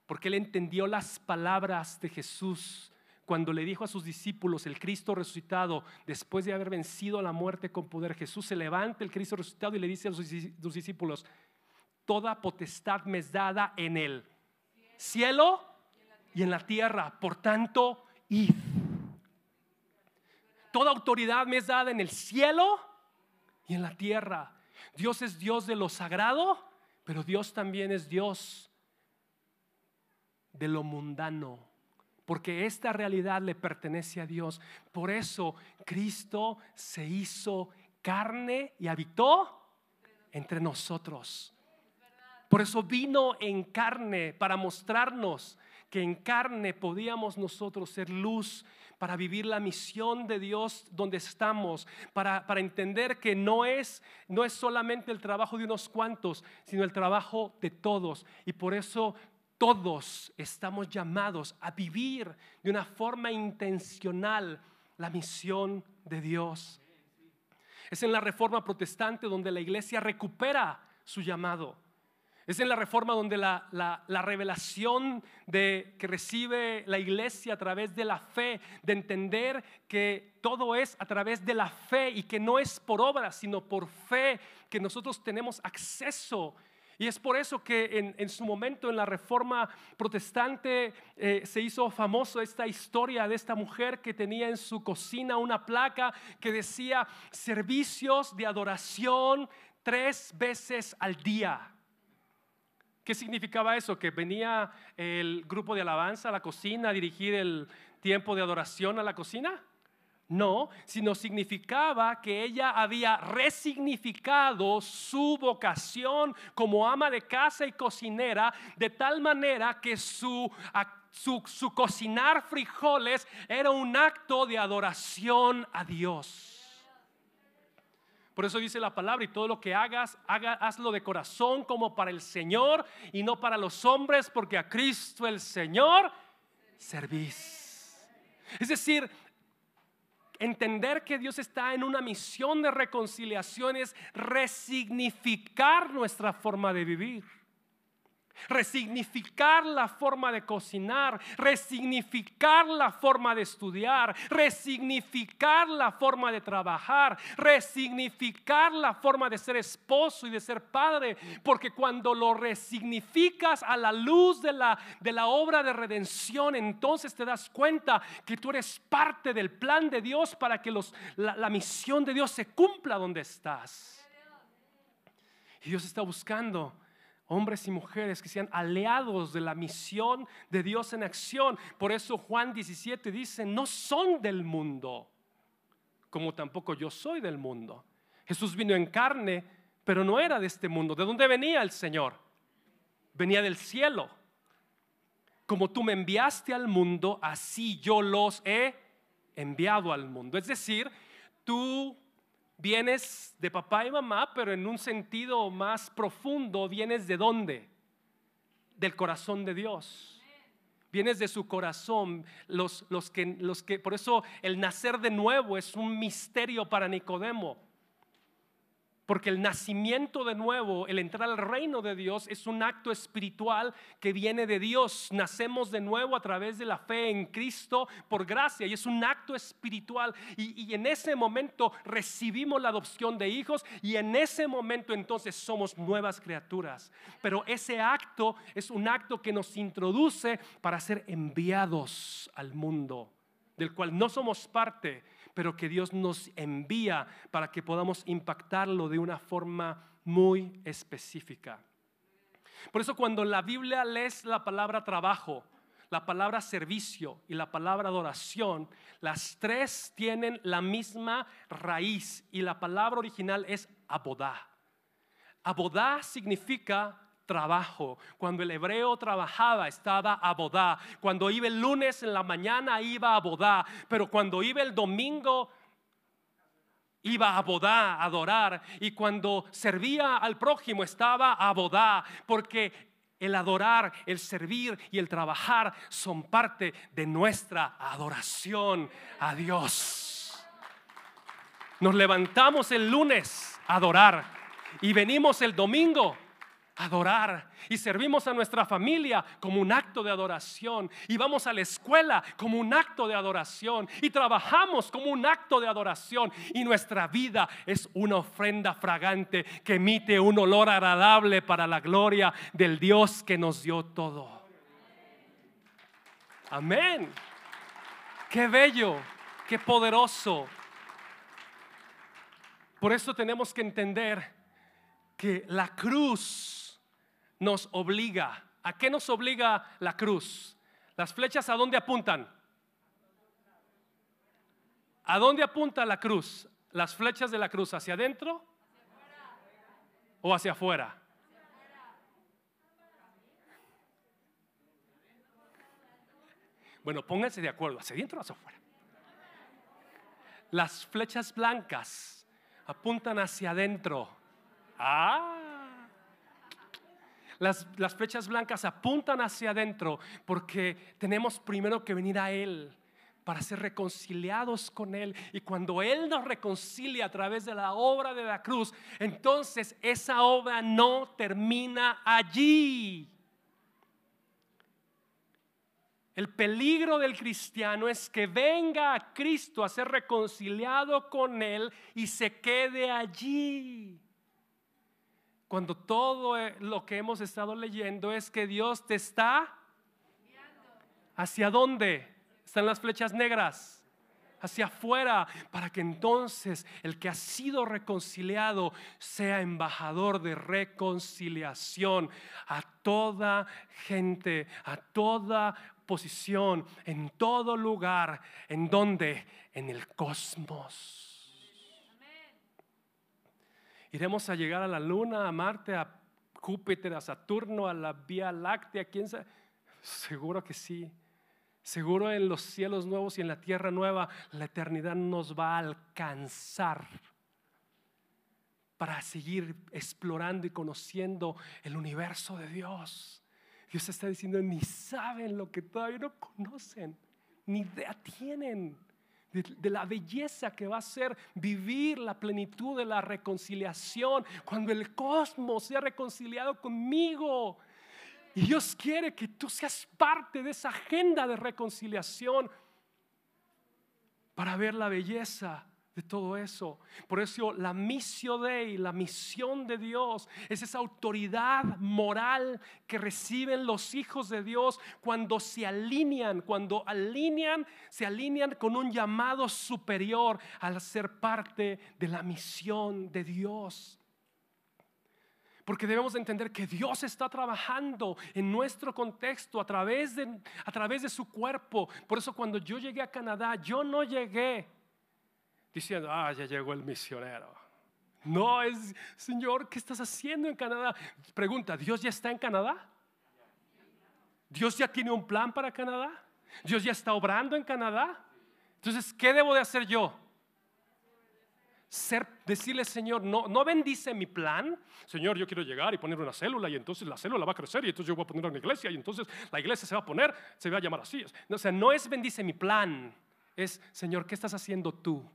Porque él entendió las palabras de Jesús cuando le dijo a sus discípulos, el Cristo resucitado, después de haber vencido a la muerte con poder, Jesús se levanta, el Cristo resucitado, y le dice a sus discípulos, toda potestad me es dada en el cielo y en la tierra, por tanto, id. Toda autoridad me es dada en el cielo y en la tierra. Dios es Dios de lo sagrado, pero Dios también es Dios de lo mundano porque esta realidad le pertenece a Dios. Por eso Cristo se hizo carne y habitó entre nosotros. Por eso vino en carne para mostrarnos que en carne podíamos nosotros ser luz para vivir la misión de Dios donde estamos, para, para, entender que no es, no es solamente el trabajo de unos cuantos, sino el trabajo de todos. Y por eso todos estamos llamados a vivir de una forma intencional la misión de Dios. Es en la reforma protestante donde la iglesia recupera su llamado. Es en la reforma donde la, la, revelación de, que recibe la iglesia a través de la fe, de entender que todo es a través de la fe y que no es por obra, sino por fe, que nosotros tenemos acceso y es por eso que en, su momento en la reforma protestante eh, se hizo famoso esta historia de esta mujer que tenía en su cocina una placa que decía servicios de adoración tres veces al día. ¿Qué significaba eso? Que venía el grupo de alabanza a la cocina a dirigir el tiempo de adoración a la cocina. No, sino significaba que ella había resignificado su vocación como ama de casa y cocinera de tal manera que su, su, cocinar frijoles era un acto de adoración a Dios. Por eso dice la palabra, y todo lo que hagas, haga, hazlo de corazón como para el Señor y no para los hombres, porque a Cristo el Señor servís. Es decir, entender que Dios está en una misión de reconciliación es resignificar nuestra forma de vivir resignificar la forma de cocinar, resignificar la forma de estudiar, resignificar la forma de trabajar, resignificar la forma de ser esposo y de ser padre, porque cuando lo resignificas a la luz de la, de la obra de redención, entonces te das cuenta que tú eres parte del plan de Dios para que los, la, la misión de Dios se cumpla donde estás. Y Dios está buscando hombres y mujeres que sean aliados de la misión de Dios en acción. Por eso Juan 17 dice, no son del mundo, como tampoco yo soy del mundo. Jesús vino en carne, pero no era de este mundo. ¿De dónde venía el Señor? Venía del cielo. Como tú me enviaste al mundo, así yo los he enviado al mundo. Es decir, tú vienes de papá y mamá, pero en un sentido más profundo, vienes de dónde? Del corazón de Dios. Vienes de su corazón, los, los, que, los que, por eso el nacer de nuevo es un misterio para Nicodemo porque el nacimiento de nuevo, el entrar al reino de Dios es un acto espiritual que viene de Dios. Nacemos de nuevo a través de la fe en Cristo por gracia y es un acto espiritual. Y, en ese momento recibimos la adopción de hijos y en ese momento entonces somos nuevas criaturas. Pero ese acto es un acto que nos introduce para ser enviados al mundo, del cual no somos parte pero que Dios nos envía para que podamos impactarlo de una forma muy específica. Por eso cuando la Biblia lees la palabra trabajo, la palabra servicio y la palabra adoración, las tres tienen la misma raíz y la palabra original es abodá. Abodá significa trabajo. Cuando el hebreo trabajaba, estaba a bodá. Cuando iba el lunes en la mañana, iba a bodá. Pero cuando iba el domingo, iba a bodá a adorar. Y cuando servía al prójimo, estaba a bodá. Porque el adorar, el servir y el trabajar son parte de nuestra adoración a Dios. Nos levantamos el lunes a adorar y venimos el domingo adorar y servimos a nuestra familia como un acto de adoración y vamos a la escuela como un acto de adoración y trabajamos como un acto de adoración y nuestra vida es una ofrenda fragante que emite un olor agradable para la gloria del Dios que nos dio todo. Amén. Qué bello, qué poderoso. Por eso tenemos que entender que la cruz nos obliga. ¿A qué nos obliga la cruz? Las flechas a dónde apuntan? ¿A dónde apunta la cruz? Las flechas de la cruz, ¿hacia adentro o hacia afuera? Bueno, pónganse de acuerdo, hacia adentro o hacia afuera. Las flechas blancas apuntan hacia adentro. Ah, las, flechas blancas apuntan hacia adentro porque tenemos primero que venir a Él para ser reconciliados con Él. Y cuando Él nos reconcilia a través de la obra de la cruz, entonces esa obra no termina allí. El peligro del cristiano es que venga a Cristo a ser reconciliado con Él y se quede allí cuando todo eh, lo que hemos estado leyendo es que Dios te está hacia dónde están las flechas negras. Hacia afuera, para que entonces el que ha sido reconciliado sea embajador de reconciliación a toda gente, a toda posición, en todo lugar, en donde, en el cosmos. Iremos a llegar a la Luna, a Marte, a Júpiter, a Saturno, a la Vía Láctea, quién sabe. Seguro que sí. Seguro en los cielos nuevos y en la tierra nueva la eternidad nos va a alcanzar. para seguir explorando y conociendo el universo de Dios. Dios está diciendo, ni saben lo que todavía no conocen, ni idea tienen de, la belleza que va a ser vivir la plenitud de la reconciliación, cuando el cosmos sea reconciliado conmigo. Y Dios quiere que tú seas parte de esa agenda de reconciliación para ver la belleza todo eso. Por eso la misión de la misión de Dios, es esa autoridad moral que reciben los hijos de Dios cuando se alinean, cuando alinean, se alinean con un llamado superior al ser parte de la misión de Dios. Porque debemos entender que Dios está trabajando en nuestro contexto a través, de, a través de su cuerpo. Por eso cuando yo llegué a Canadá, yo no llegué diciendo, ah, ya llegó el misionero. No, es, Señor, ¿qué estás haciendo en Canadá? Pregunta, ¿Dios ya está en Canadá? ¿Dios ya tiene un plan para Canadá? ¿Dios ya está obrando en Canadá? Entonces, ¿qué debo de hacer yo? Ser, decirle, Señor, no, no bendice mi plan. Señor, yo quiero llegar y poner una célula y entonces la célula va a crecer y entonces yo voy a poner una iglesia y entonces la iglesia se va a poner, se va a llamar así. O sea, no es bendice mi plan, es, Señor, ¿qué estás haciendo tú?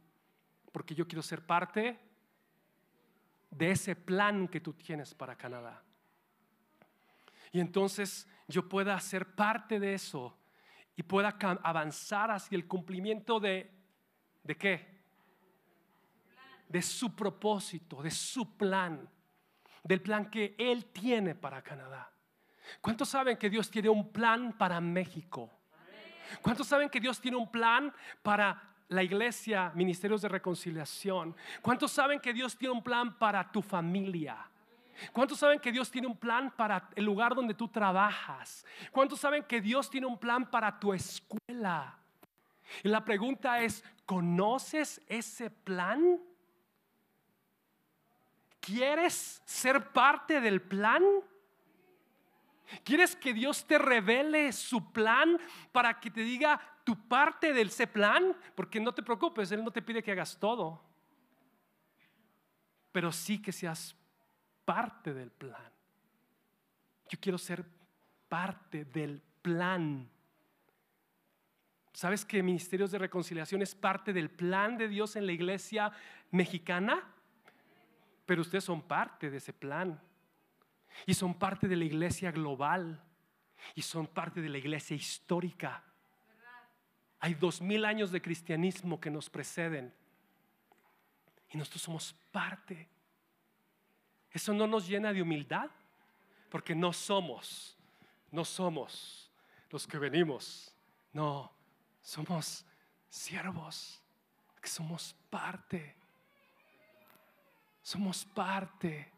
Porque yo quiero ser parte de ese plan que tú tienes para Canadá. Y entonces yo pueda ser parte de eso y pueda avanzar hacia el cumplimiento de, ¿de qué? De su propósito, de su plan, del plan que Él tiene para Canadá. ¿Cuántos saben que Dios tiene un plan para México? ¿Cuántos saben que Dios tiene un plan para la iglesia, ministerios de reconciliación. ¿Cuántos saben que Dios tiene un plan para tu familia? ¿Cuántos saben que Dios tiene un plan para el lugar donde tú trabajas? ¿Cuántos saben que Dios tiene un plan para tu escuela? Y la pregunta es, ¿conoces ese plan? ¿Quieres ser parte del plan? ¿Quieres que Dios te revele su plan para que te diga tu parte del ese plan? Porque no te preocupes, Él no te pide que hagas todo, pero sí que seas parte del plan. Yo quiero ser parte del plan. ¿Sabes que Ministerios de Reconciliación es parte del plan de Dios en la iglesia mexicana? Pero ustedes son parte de ese plan. Y son parte de la iglesia global. Y son parte de la iglesia histórica. Hay dos mil años de cristianismo que nos preceden. Y nosotros somos parte. Eso no nos llena de humildad. Porque no somos, no somos los que venimos. No, somos siervos. Que somos parte. Somos parte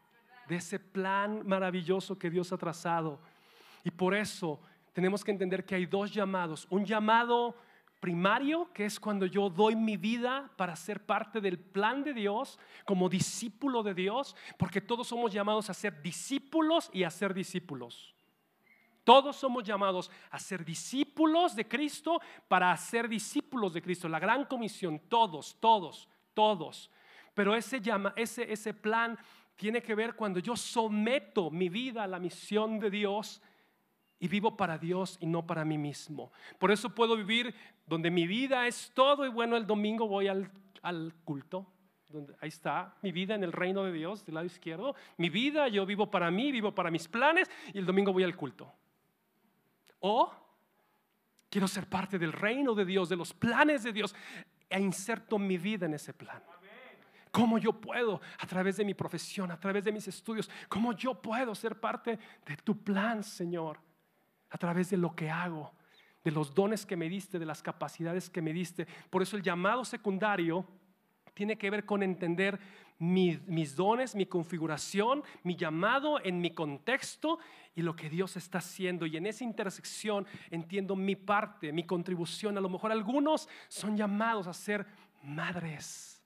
de ese plan maravilloso que Dios ha trazado. Y por eso tenemos que entender que hay dos llamados. Un llamado primario, que es cuando yo doy mi vida para ser parte del plan de Dios, como discípulo de Dios, porque todos somos llamados a ser discípulos y a ser discípulos. Todos somos llamados a ser discípulos de Cristo para ser discípulos de Cristo. La gran comisión, todos, todos, todos. Pero ese, llama, ese, ese plan tiene que ver cuando yo someto mi vida a la misión de Dios y vivo para Dios y no para mí mismo. Por eso puedo vivir donde mi vida es todo y bueno, el domingo voy al, culto. Donde, ahí está mi vida en el reino de Dios, del lado izquierdo. Mi vida, yo vivo para mí, vivo para mis planes y el domingo voy al culto. O quiero ser parte del reino de Dios, de los planes de Dios e inserto mi vida en ese plan. ¿Cómo yo puedo, a través de mi profesión, a través de mis estudios, cómo yo puedo ser parte de tu plan, Señor? A través de lo que hago, de los dones que me diste, de las capacidades que me diste. Por eso el llamado secundario tiene que ver con entender mis, dones, mi configuración, mi llamado en mi contexto y lo que Dios está haciendo. Y en esa intersección entiendo mi parte, mi contribución. A lo mejor algunos son llamados a ser madres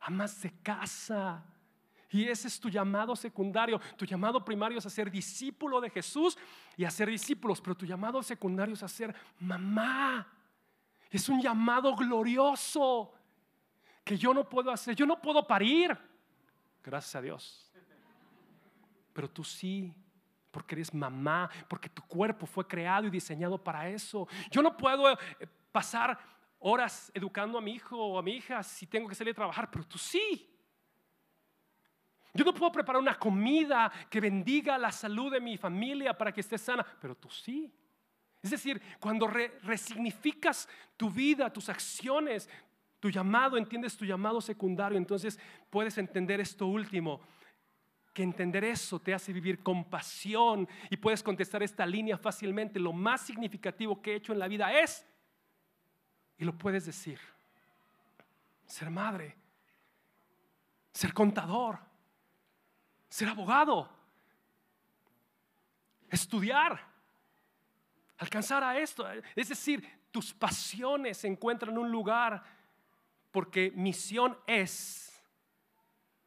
amas de casa. Y ese es tu llamado secundario. Tu llamado primario es a ser discípulo de Jesús y a ser discípulos, pero tu llamado secundario es a ser mamá. Es un llamado glorioso que yo no puedo hacer. Yo no puedo parir. gracias a Dios. Pero tú sí, porque eres mamá, porque tu cuerpo fue creado y diseñado para eso. Yo no puedo eh, pasar horas educando a mi hijo o a mi hija si tengo que salir a trabajar, pero tú sí. Yo no puedo preparar una comida que bendiga la salud de mi familia para que esté sana, pero tú sí. Es decir, cuando resignificas tu vida, tus acciones, tu llamado, entiendes tu llamado secundario, entonces puedes entender esto último, que entender eso te hace vivir con pasión y puedes contestar esta línea fácilmente. Lo más significativo que he hecho en la vida es, y lo puedes decir, ser madre, ser contador, ser abogado, estudiar, alcanzar a esto. Es decir, tus pasiones encuentran un lugar porque misión es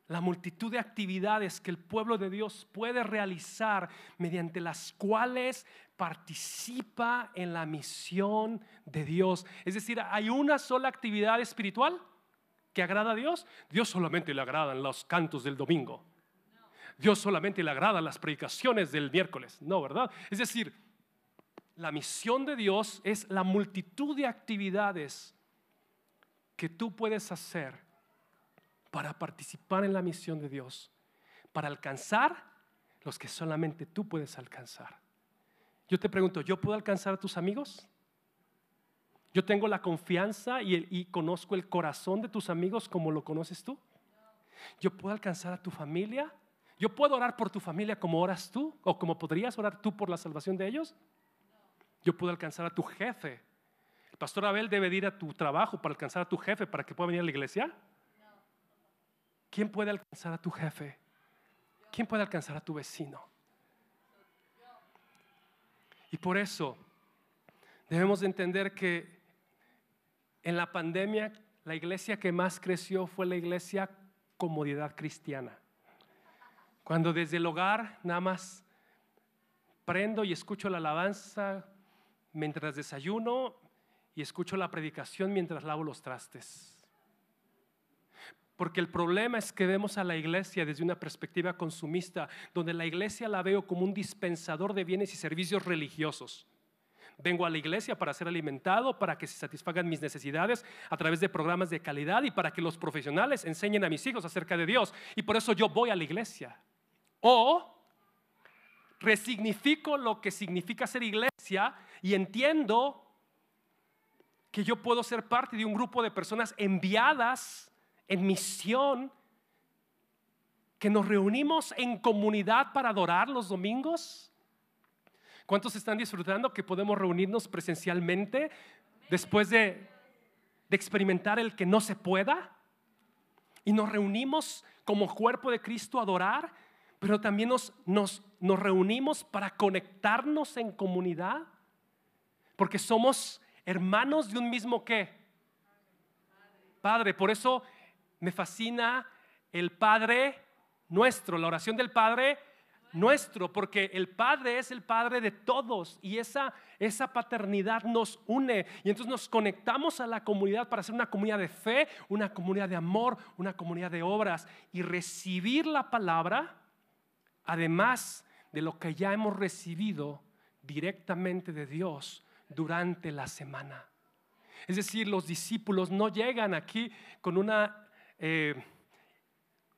la multitud de actividades que el pueblo de Dios puede realizar mediante las cuales participa en la misión de Dios. Es decir, hay una sola actividad espiritual que agrada a Dios. Dios solamente le agradan los cantos del domingo. Dios solamente le agradan las predicaciones del miércoles. No, ¿verdad? Es decir, la misión de Dios es la multitud de actividades que tú puedes hacer para participar en la misión de Dios, para alcanzar los que solamente tú puedes alcanzar. Yo te pregunto, ¿yo puedo alcanzar a tus amigos? ¿Yo tengo la confianza y, conozco el corazón de tus amigos como lo conoces tú? ¿Yo puedo alcanzar a tu familia? ¿Yo puedo orar por tu familia como oras tú? ¿O como podrías orar tú por la salvación de ellos? Yo puedo alcanzar a tu jefe. ¿El pastor Abel debe ir a tu trabajo para alcanzar a tu jefe para que pueda venir a la iglesia? ¿Quién puede alcanzar a tu jefe? ¿Quién puede alcanzar a tu vecino? Y por eso debemos de entender que en la pandemia la iglesia que más creció fue la iglesia comodidad cristiana. Cuando desde el hogar nada más prendo y escucho la alabanza mientras desayuno y escucho la predicación mientras lavo los trastes. Porque el problema es que vemos a la iglesia desde una perspectiva consumista, donde la iglesia la veo como un dispensador de bienes y servicios religiosos. Vengo a la iglesia para ser alimentado, para que se satisfagan mis necesidades a través de programas de calidad y para que los profesionales enseñen a mis hijos acerca de Dios. Y por eso yo voy a la iglesia. O resignifico lo que significa ser iglesia y entiendo que yo puedo ser parte de un grupo de personas enviadas en misión, que nos reunimos en comunidad para adorar los domingos. ¿Cuántos están disfrutando que podemos reunirnos presencialmente después de, experimentar el que no se pueda? Y nos reunimos como cuerpo de Cristo a adorar, pero también nos, nos, nos reunimos para conectarnos en comunidad, porque somos hermanos de un mismo qué? Padre. Por eso me fascina el Padre nuestro, la oración del Padre nuestro, porque el Padre es el Padre de todos y esa, esa paternidad nos une y entonces nos conectamos a la comunidad para ser una comunidad de fe, una comunidad de amor, una comunidad de obras y recibir la palabra, además de lo que ya hemos recibido directamente de Dios durante la semana. Es decir, los discípulos no llegan aquí con una eh,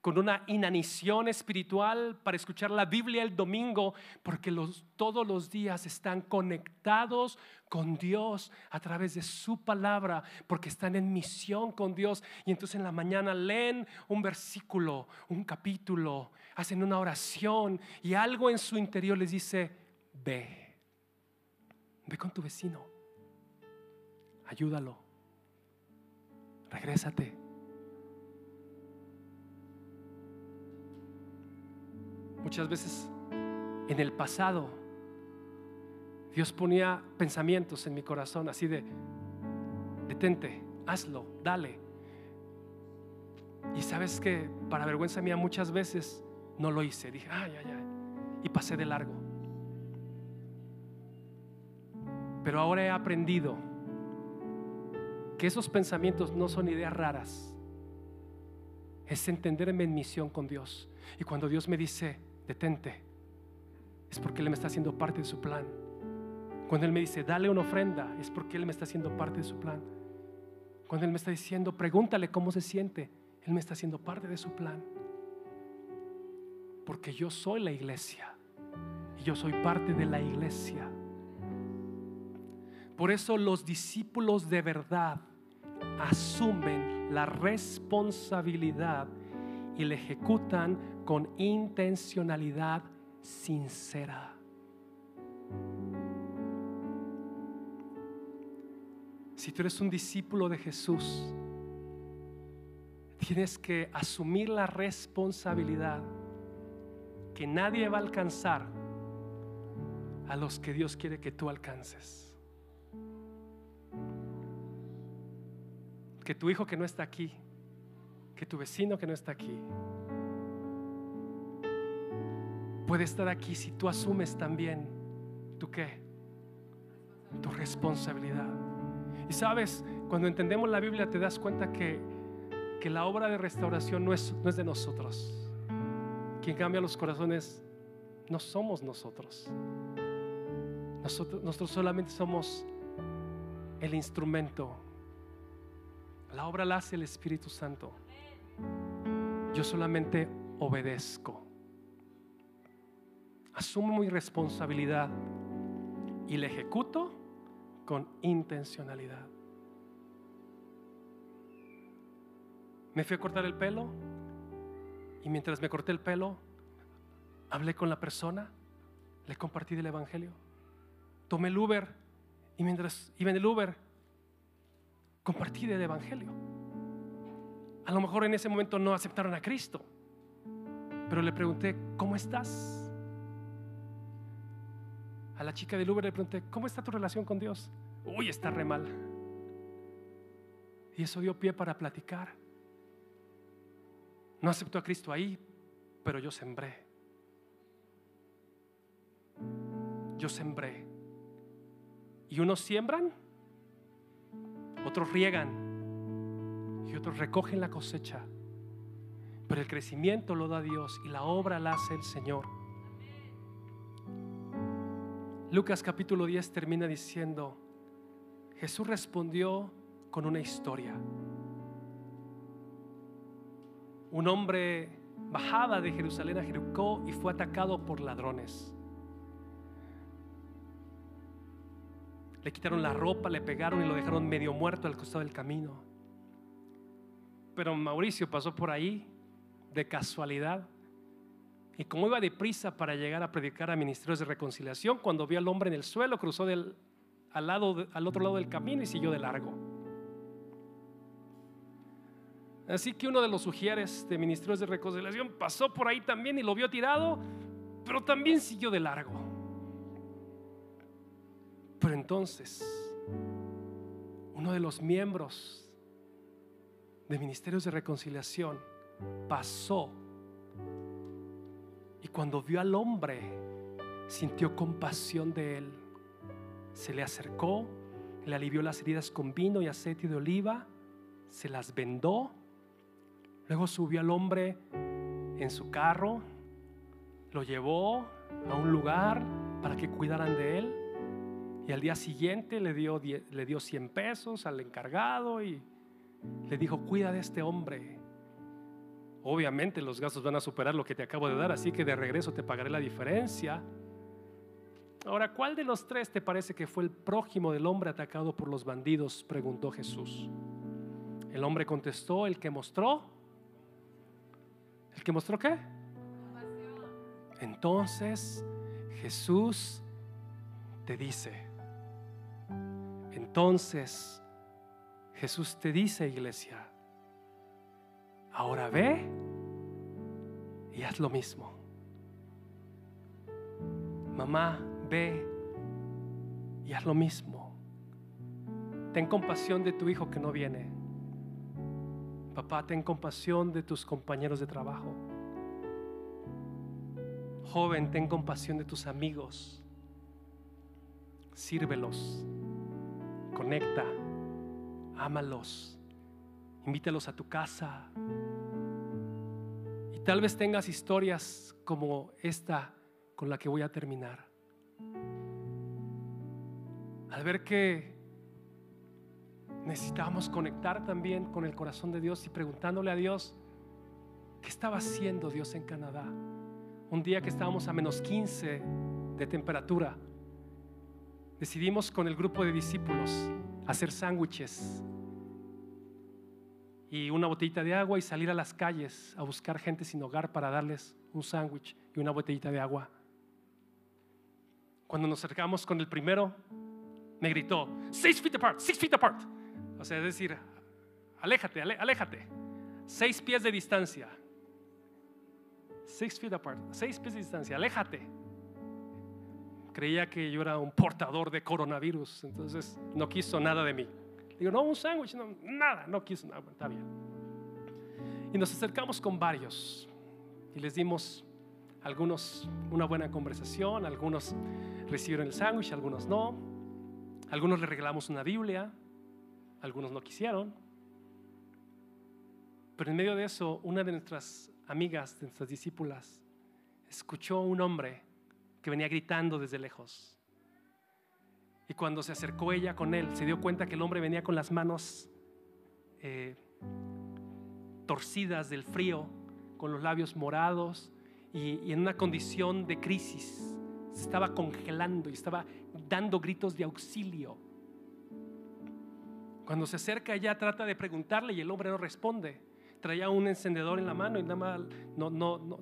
con una inanición espiritual para escuchar la Biblia el domingo, porque todos los días están conectados con Dios a través de su palabra, porque están en misión con Dios. Y entonces en la mañana leen un versículo, un capítulo, hacen una oración y algo en su interior les dice, ve, ve con tu vecino, ayúdalo, regrésate Muchas veces en el pasado Dios ponía pensamientos en mi corazón así de, detente, hazlo, dale. Y sabes que para vergüenza mía muchas veces no lo hice. Dije, ay, ay, ay. Y pasé de largo. Pero ahora he aprendido que esos pensamientos no son ideas raras. es entenderme en misión con Dios. Y cuando Dios me dice, detente, es porque Él me está haciendo parte de su plan. Cuando Él me dice, dale una ofrenda, es porque Él me está haciendo parte de su plan. Cuando Él me está diciendo, pregúntale cómo se siente, Él me está haciendo parte de su plan. Porque yo soy la iglesia y yo soy parte de la iglesia. Por eso los discípulos de verdad asumen la responsabilidad y la ejecutan con intencionalidad sincera. Si tú eres un discípulo de Jesús, tienes que asumir la responsabilidad que nadie va a alcanzar a los que Dios quiere que tú alcances. Que tu hijo que no está aquí, que tu vecino que no está aquí, puede estar aquí si tú asumes también tu qué, tu responsabilidad. Y sabes, cuando entendemos la Biblia te das cuenta que, que la obra de restauración no es, no es de nosotros. Quien cambia los corazones no somos nosotros. Nosotros, nosotros solamente somos el instrumento. La obra la hace el Espíritu Santo. Yo solamente obedezco. Asumo mi responsabilidad y la ejecuto con intencionalidad. Me fui a cortar el pelo y mientras me corté el pelo, hablé con la persona, le compartí del Evangelio. Tomé el Uber y mientras iba en el Uber, compartí del Evangelio. A lo mejor en ese momento no aceptaron a Cristo, pero le pregunté, ¿cómo estás? A la chica del Uber le pregunté, ¿cómo está tu relación con Dios? Uy, está re mal. Y eso dio pie para platicar. No aceptó a Cristo ahí, pero yo sembré. Yo sembré. Y unos siembran, otros riegan y otros recogen la cosecha. Pero el crecimiento lo da Dios y la obra la hace el Señor. Lucas capítulo 10 termina diciendo, Jesús respondió con una historia. Un hombre bajaba de Jerusalén a Jericó y fue atacado por ladrones. Le quitaron la ropa, le pegaron y lo dejaron medio muerto al costado del camino. Pero Mauricio pasó por ahí de casualidad y como iba deprisa para llegar a predicar a ministerios de reconciliación, cuando vio al hombre en el suelo, cruzó al otro lado del camino y siguió de largo. Así que uno de los sugieres de ministerios de reconciliación pasó por ahí también y lo vio tirado, pero también siguió de largo. Pero entonces, uno de los miembros de ministerios de reconciliación pasó y cuando vio al hombre, sintió compasión de él. Se le acercó, le alivió las heridas con vino y aceite de oliva, se las vendó. Luego subió al hombre en su carro, lo llevó a un lugar para que cuidaran de él. Y al día siguiente le dio, le dio 100 pesos al encargado y le dijo, cuida de este hombre obviamente los gastos van a superar lo que te acabo de dar, así que de regreso te pagaré la diferencia. Ahora, ¿cuál de los tres te parece que fue el prójimo del hombre atacado por los bandidos? preguntó Jesús. El hombre contestó, el que mostró. ¿El que mostró qué? Entonces Jesús te dice, entonces Jesús te dice, iglesia, Ahora ve y haz lo mismo. Mamá, ve y haz lo mismo. Ten compasión de tu hijo que no viene. Papá, ten compasión de tus compañeros de trabajo. Joven, ten compasión de tus amigos. Sírvelos. Conecta. Ámalos. Invítalos a tu casa. tal vez tengas historias como esta con la que voy a terminar. Al ver que necesitábamos conectar también con el corazón de Dios y preguntándole a Dios, ¿qué estaba haciendo Dios en Canadá? Un día que estábamos a menos 15 de temperatura, decidimos con el grupo de discípulos hacer sándwiches y una botellita de agua y salir a las calles a buscar gente sin hogar para darles un sándwich y una botellita de agua. Cuando nos acercamos con el primero, me gritó, six feet apart, six feet apart. O sea, es decir, aléjate, aléjate. Seis pies de distancia. Six feet apart, seis pies de distancia, aléjate. Creía que yo era un portador de coronavirus, entonces no quiso nada de mí. Digo, no, un sándwich, no, nada, no quiso nada, está bien. Y nos acercamos con varios y les dimos algunos una buena conversación, algunos recibieron el sándwich, algunos no. Algunos le regalamos una Biblia, algunos no quisieron. Pero en medio de eso, una de nuestras amigas, de nuestras discípulas, escuchó a un hombre que venía gritando desde lejos. Y cuando se acercó ella con él, se dio cuenta que el hombre venía con las manos eh, torcidas del frío, con los labios morados y, en una condición de crisis. Se estaba congelando y estaba dando gritos de auxilio. Cuando se acerca ella trata de preguntarle y el hombre no responde. Traía un encendedor en la mano y nada más no, no, no,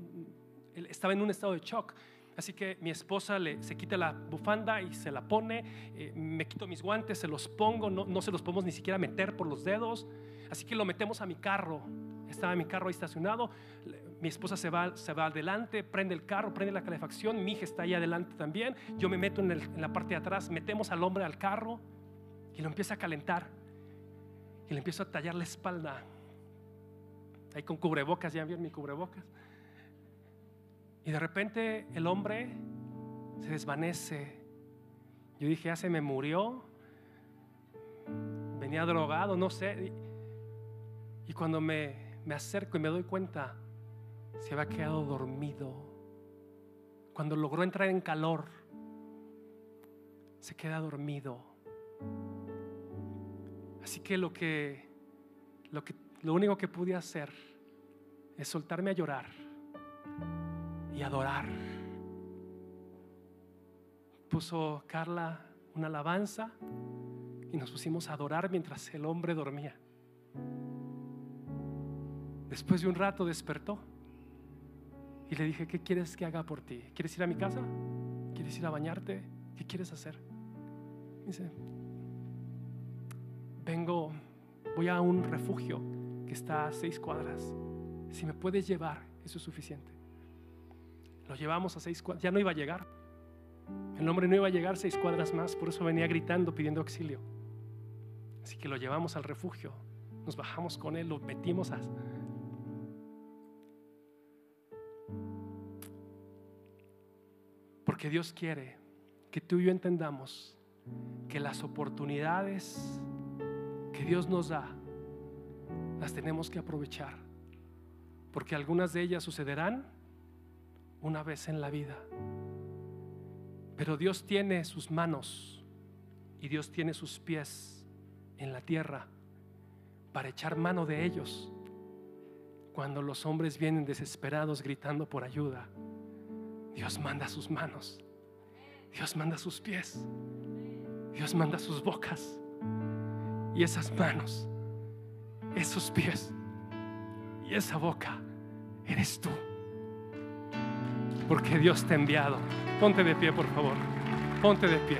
estaba en un estado de shock. Así que mi esposa le, se quita la bufanda y se la pone, eh, me quito mis guantes, se los pongo, no, no se los podemos ni siquiera meter por los dedos. Así que lo metemos a mi carro. Estaba mi carro ahí estacionado, mi esposa se va, se va adelante, prende el carro, prende la calefacción, mi hija está ahí adelante también, yo me meto en, la parte de atrás, metemos al hombre al carro y lo empieza a calentar y le empiezo a tallar la espalda. Ahí con cubrebocas, ya vieron mi cubrebocas. Y de repente el hombre se desvanece. Yo dije, ya se me murió. Venía drogado, no sé. Y cuando me, me acerco y me doy cuenta, se había quedado dormido. Cuando logró entrar en calor, se queda dormido. Así que lo que, lo que, lo único que pude hacer es soltarme a llorar y adorar. Puso Carla una alabanza y nos pusimos a adorar mientras el hombre dormía. Después de un rato despertó y le dije, ¿qué quieres que haga por ti? ¿Quieres ir a mi casa? ¿Quieres ir a bañarte? ¿Qué quieres hacer? dice, vengo, voy a un refugio que está a seis cuadras. Si me puedes llevar, eso es suficiente. Lo llevamos a seis cuadras, ya no iba a llegar. El hombre no iba a llegar seis cuadras más, por eso venía gritando pidiendo auxilio. Así que lo llevamos al refugio, nos bajamos con él, lo metimos a... Porque Dios quiere que tú y yo entendamos que las oportunidades que Dios nos da las tenemos que aprovechar. Porque algunas de ellas sucederán una vez en la vida. Pero Dios tiene sus manos y Dios tiene sus pies en la tierra para echar mano de ellos cuando los hombres vienen desesperados gritando por ayuda. Dios manda sus manos. Dios manda sus pies. Dios manda sus bocas. Y esas manos, esos pies y esa boca eres tú porque Dios te ha enviado. Ponte de pie, por favor. Ponte de pie.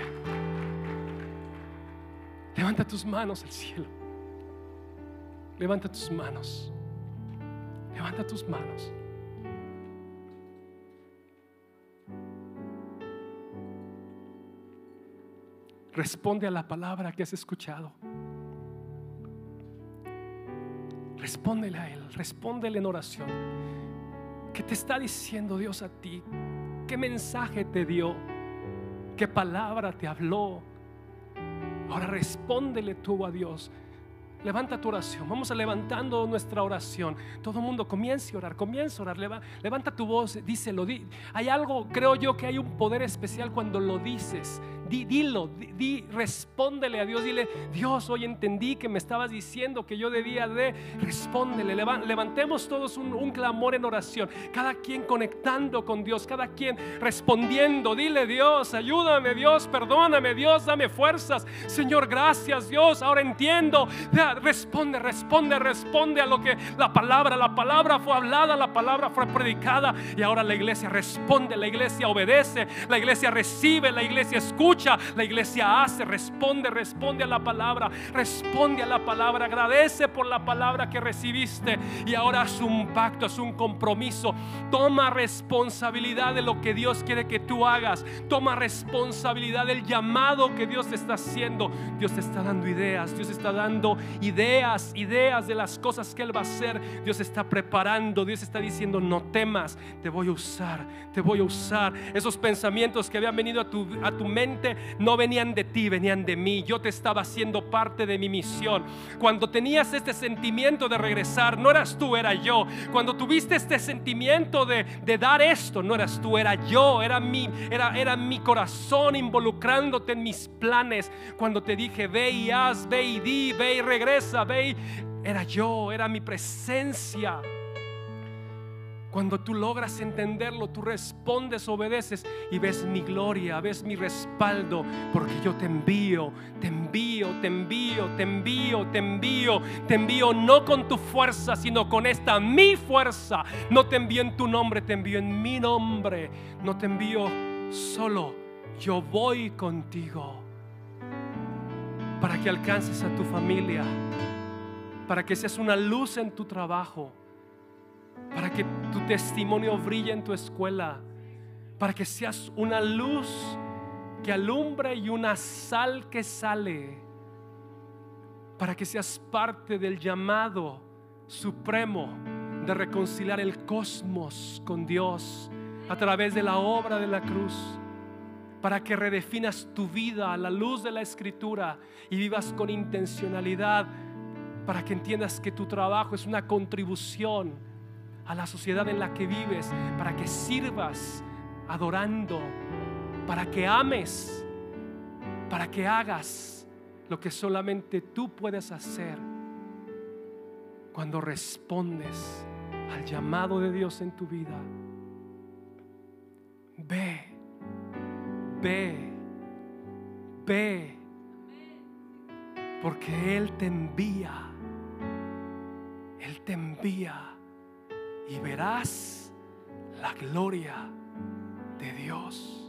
Levanta tus manos al cielo. Levanta tus manos. Levanta tus manos. Responde a la palabra que has escuchado. Respóndele a Él, respóndele en oración. ¿Qué te está diciendo Dios a ti? ¿Qué mensaje te dio? ¿Qué palabra te habló? Ahora respóndele tú a Dios. Levanta tu oración. Vamos a levantando nuestra oración. Todo el mundo comience a orar, comienza a orar. Levanta tu voz, díselo. Hay algo, creo yo que hay un poder especial cuando lo dices dilo, di, respóndele a Dios, dile, Dios, hoy entendí que me estabas diciendo que yo debía de, respóndele, levantemos todos un, un clamor en oración, cada quien conectando con Dios, cada quien respondiendo, dile Dios, ayúdame Dios, perdóname Dios, dame fuerzas, Señor, gracias Dios, ahora entiendo, responde, responde, responde a lo que la palabra, la palabra fue hablada, la palabra fue predicada. Y ahora la iglesia responde, la iglesia obedece, la iglesia recibe, la iglesia escucha la iglesia hace, responde, responde a la palabra, responde a la palabra, agradece por la palabra que recibiste y ahora haz un pacto, haz un compromiso, toma responsabilidad de lo que Dios quiere que tú hagas, toma responsabilidad del llamado que Dios te está haciendo. Dios te está dando ideas, Dios está dando ideas, ideas de las cosas que Él va a hacer. Dios está preparando, Dios está diciendo, no temas, te voy a usar, te voy a usar. Esos pensamientos que habían venido a tu, a tu mente no venían de ti, venían de mí. Yo te estaba haciendo parte de mi misión. Cuando tenías este sentimiento de regresar, no eras tú, era yo. Cuando tuviste este sentimiento de, dar esto, no eras tú, era yo. Era mi, era, era mi corazón involucrándote en mis planes. Cuando te dije, ve y haz, ve y di, ve y regresa, ve y... Era yo, era mi presencia. Cuando tú logras entenderlo, tú respondes, obedeces y ves mi gloria, ves mi respaldo, porque yo te envío, te envío, te envío, te envío, te envío, te envío no con tu fuerza, sino con esta mi fuerza. No te envío en tu nombre, te envío en mi nombre. No te envío solo, yo voy contigo para que alcances a tu familia, para que seas una luz en tu trabajo para que tu testimonio brille en tu escuela, para que seas una luz que alumbra y una sal que sale, para que seas parte del llamado supremo de reconciliar el cosmos con Dios a través de la obra de la cruz, para que redefinas tu vida a la luz de la escritura y vivas con intencionalidad, para que entiendas que tu trabajo es una contribución a la sociedad en la que vives, para que sirvas adorando, para que ames, para que hagas lo que solamente tú puedes hacer cuando respondes al llamado de Dios en tu vida. Ve, ve, ve, porque Él te envía, Él te envía y verás la gloria de Dios.